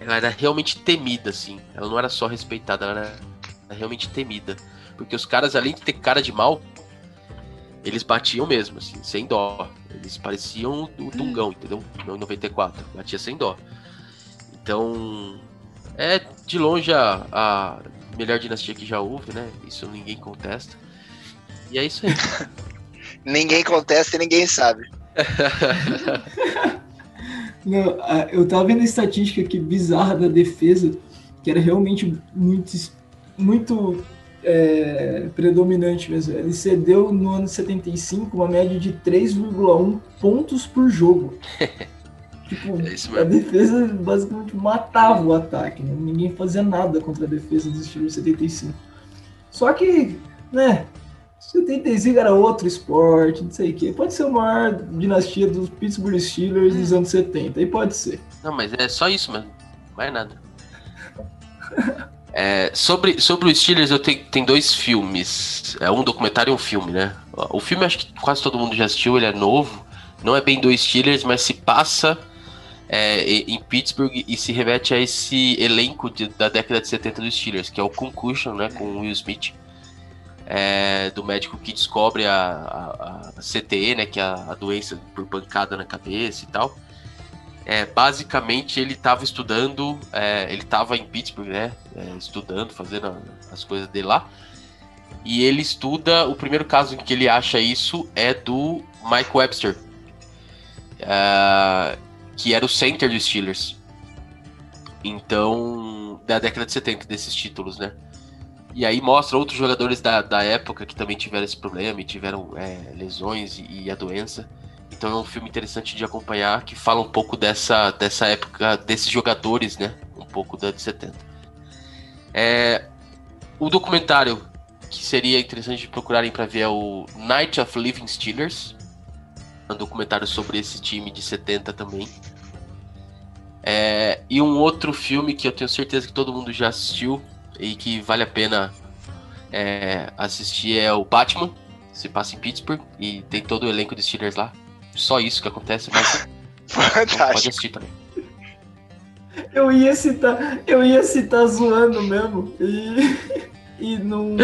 ela era realmente temida, assim. Ela não era só respeitada, ela era, era realmente temida. Porque os caras, além de ter cara de mal, eles batiam mesmo, assim, sem dó. Eles pareciam o Dungão, entendeu? No 94. Batia sem dó. Então, é de longe a, a melhor dinastia que já houve, né? Isso ninguém contesta. E é isso aí. ninguém contesta e ninguém sabe. Não, eu tava vendo a estatística aqui bizarra da defesa, que era realmente muito, muito é, predominante mesmo. Ele cedeu no ano 75 uma média de 3,1 pontos por jogo. tipo, é a defesa basicamente matava o ataque, né? ninguém fazia nada contra a defesa do estilo 75. Só que, né, 75 era outro esporte, não sei o quê. Pode ser a maior dinastia dos Pittsburgh Steelers dos anos 70, aí pode ser. Não, mas é só isso mesmo, mais nada. É, sobre, sobre os Steelers, eu tenho tem dois filmes. É um documentário e um filme, né? O filme acho que quase todo mundo já assistiu, ele é novo. Não é bem dois Steelers, mas se passa é, em Pittsburgh e se remete a esse elenco de, da década de 70 dos Steelers, que é o Concussion, né? Com o Will Smith é, do médico que descobre a, a, a CTE, né, que é a, doença por pancada na cabeça e tal. É, basicamente ele estava estudando, é, ele estava em Pittsburgh, né, é, estudando, fazendo as coisas dele lá. E ele estuda, o primeiro caso em que ele acha isso é do Mike Webster, é, que era o center dos Steelers. Então, da década de 70 desses títulos, né? E aí mostra outros jogadores da, da época que também tiveram esse problema e tiveram é, lesões e, e, a doença. Então é um filme interessante de acompanhar que fala um pouco dessa, dessa época, desses jogadores, né? Um pouco da de 70. É, o documentário que seria interessante de procurarem para ver é o Night of Living Steelers. Um documentário sobre esse time de 70 também. É, e um outro filme que eu tenho certeza que todo mundo já assistiu, e que vale a pena é, assistir é o Batman. Se passa em Pittsburgh e tem todo o elenco de Steelers lá. Só isso que acontece, mas pode assistir também. Eu ia citar, eu ia citar zoando mesmo e, e não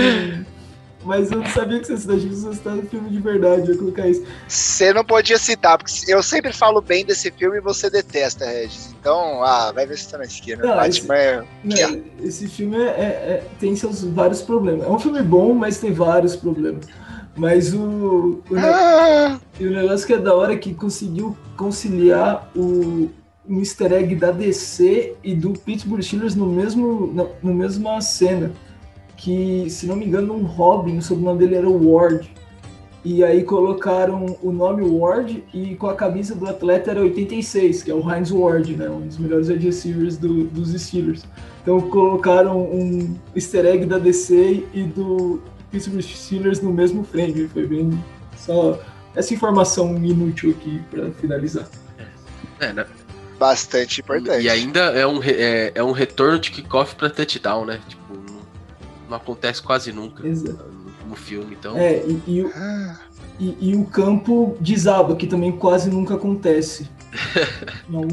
mas eu não sabia que você citava, que você citava filme de verdade, eu ia colocar isso. Você não podia citar, porque eu sempre falo bem desse filme e você detesta, Regis. Então, ah, vai ver se tá na esquina. Não, Batman esse, é... Não, esse filme é, é, é, tem seus vários problemas. É um filme bom, mas tem vários problemas. Mas o, o, ah. o negócio que é da hora é que conseguiu conciliar o, um easter egg da DC e do Pittsburgh Steelers no mesmo, na, no mesma cena que, se não me engano, um Robin, o sobrenome dele era Ward. E aí colocaram o nome Ward e com a camisa do atleta era 86, que é o Heinz Ward, né? Um dos melhores wide receivers do, dos Steelers. Então colocaram um easter egg da DC e do Pittsburgh Steelers no mesmo frame. Foi bem só essa informação inútil aqui para finalizar. É, né? Bastante importante. E ainda é um, é, é um retorno de kickoff para touchdown, né? Tipo, não acontece quase nunca no, no, filme, então. É, e, e, o, ah. e, e, o campo desaba, que também quase nunca acontece. não,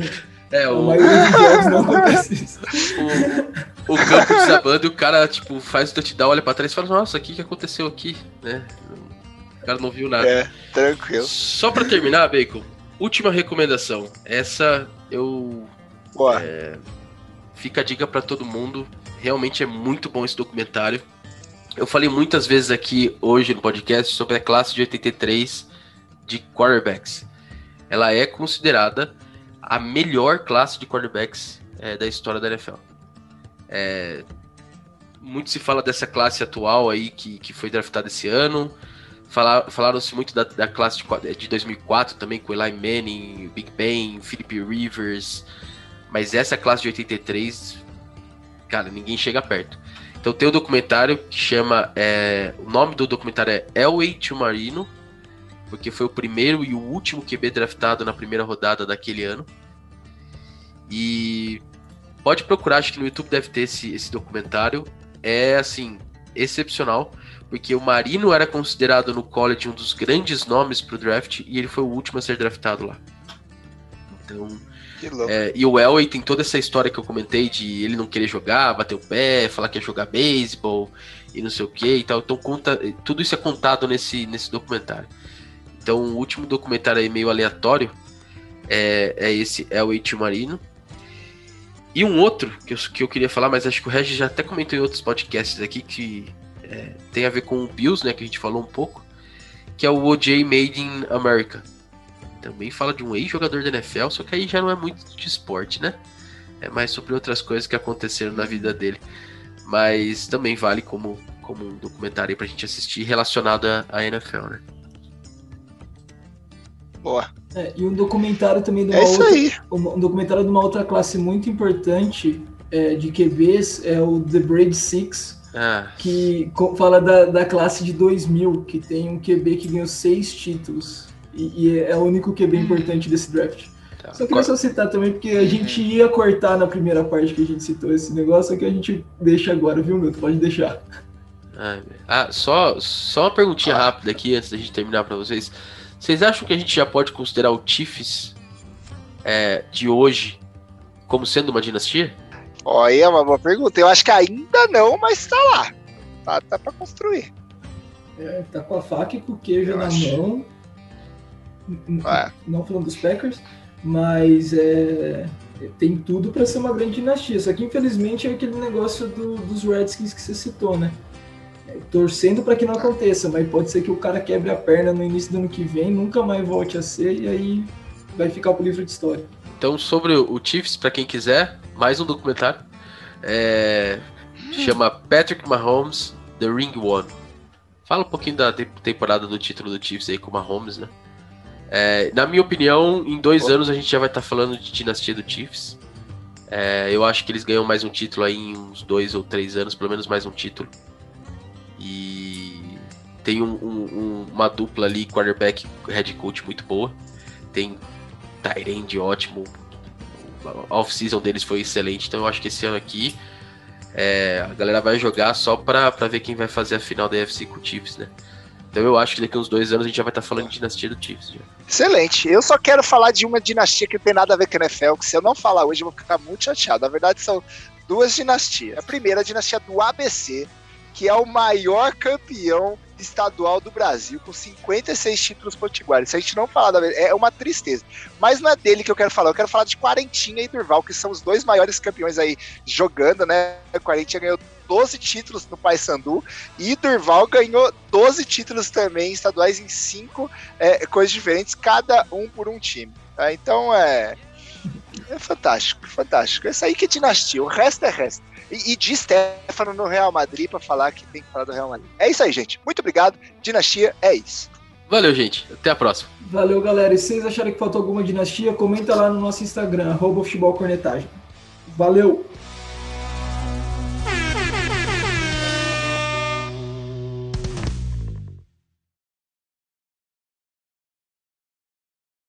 é, o... A maioria dos jogos não acontece isso. O, o campo desabando e o cara, tipo, faz o touchdown, olha pra trás e fala, nossa, o que, que aconteceu aqui? Né? O cara não viu nada. É, tranquilo. Só pra terminar, Bacon, última recomendação. Essa eu. Boa. É, fica a dica para todo mundo. Realmente é muito bom esse documentário. Eu falei muitas vezes aqui hoje no podcast sobre a classe de 83 de quarterbacks. Ela é considerada a melhor classe de quarterbacks é, da história da NFL. É, muito se fala dessa classe atual aí que, que foi draftada esse ano. Falaram-se muito da, da classe de, de 2004 também, com Eli Manning, Big Ben, Philip Rivers. Mas essa classe de 83 cara, ninguém chega perto. Então tem um documentário que chama. É, o nome do documentário é Elway to Marino. porque foi o primeiro e o último QB draftado na primeira rodada daquele ano. E pode procurar, acho que no YouTube deve ter esse, esse documentário. É assim, excepcional, porque o Marino era considerado no college um dos grandes nomes para o draft e ele foi o último a ser draftado lá. Então, é, e o Elway tem toda essa história que eu comentei de ele não querer jogar, bater o pé, falar que ia jogar beisebol e não sei o que e tal. Então conta, tudo isso é contado nesse, nesse documentário. Então o último documentário aí meio aleatório é, é esse Elway Tio Marino. E um outro que eu, que eu queria falar, mas acho que o Regis já até comentou em outros podcasts aqui que é, tem a ver com o Bills, né, que a gente falou um pouco, que é o OJ Made in America também fala de um ex-jogador da NFL, só que aí já não é muito de esporte, né? É mais sobre outras coisas que aconteceram na vida dele. Mas também vale como, como um documentário pra gente assistir relacionado à NFL, né? Boa. É, e um documentário também de uma, é outra, um documentário de uma outra classe muito importante é, de QBs é o The Braid Six, ah. que fala da, da classe de 2000, que tem um QB que ganhou seis títulos. E, e é o único que é bem importante desse draft. Tá. Só queria só citar também, porque a gente ia cortar na primeira parte que a gente citou esse negócio, só que a gente deixa agora, viu, meu? Pode deixar. ah, só, só uma perguntinha rápida aqui antes da gente terminar para vocês. Vocês acham que a gente já pode considerar o Chiefs é, de hoje como sendo uma dinastia? Olha, é uma boa pergunta. Eu acho que ainda não, mas tá lá. Tá, tá pra construir. É, tá com a faca e com o queijo Eu na acho. mão é. Não falando dos Packers, mas é, tem tudo para ser uma grande dinastia. Só que infelizmente é aquele negócio do, dos Redskins que você citou, né? É, torcendo para que não aconteça, mas pode ser que o cara quebre a perna no início do ano que vem, nunca mais volte a ser e aí vai ficar pro livro de história. Então, sobre o Chiefs, para quem quiser, mais um documentário. É, chama Patrick Mahomes The Ring One. Fala um pouquinho da temporada do título do Chiefs aí com o Mahomes, né? É, na minha opinião, em dois anos a gente já vai estar tá falando de dinastia do Chiefs. É, eu acho que eles ganham mais um título aí em uns dois ou três anos, pelo menos mais um título. E tem um, um, uma dupla ali, quarterback, head coach muito boa. Tem Tyrande ótimo. A off-season deles foi excelente, então eu acho que esse ano aqui é, a galera vai jogar só pra, pra ver quem vai fazer a final da UFC com o Chiefs, né? Então eu acho que daqui uns dois anos a gente já vai estar tá falando de dinastia do Chiefs. Já. Excelente. Eu só quero falar de uma dinastia que não tem nada a ver com a NFL, que se eu não falar hoje eu vou ficar muito chateado. Na verdade, são duas dinastias. A primeira, a dinastia do ABC, que é o maior campeão estadual do Brasil, com 56 títulos potiguares. Se a gente não falar da é uma tristeza. Mas não é dele que eu quero falar, eu quero falar de Quarentinha e Durval, que são os dois maiores campeões aí jogando, né? Quarentinha ganhou 12 títulos no Paysandu e Durval ganhou 12 títulos também estaduais em cinco é, coisas diferentes, cada um por um time. Tá? Então é, é fantástico, fantástico. Essa aí que é dinastia, o resto é resto. E, e de Stefano no Real Madrid para falar que tem que falar do Real Madrid. É isso aí, gente. Muito obrigado. Dinastia é isso. Valeu, gente. Até a próxima. Valeu, galera. E se vocês acharem que faltou alguma dinastia, comenta lá no nosso Instagram, arroba Valeu!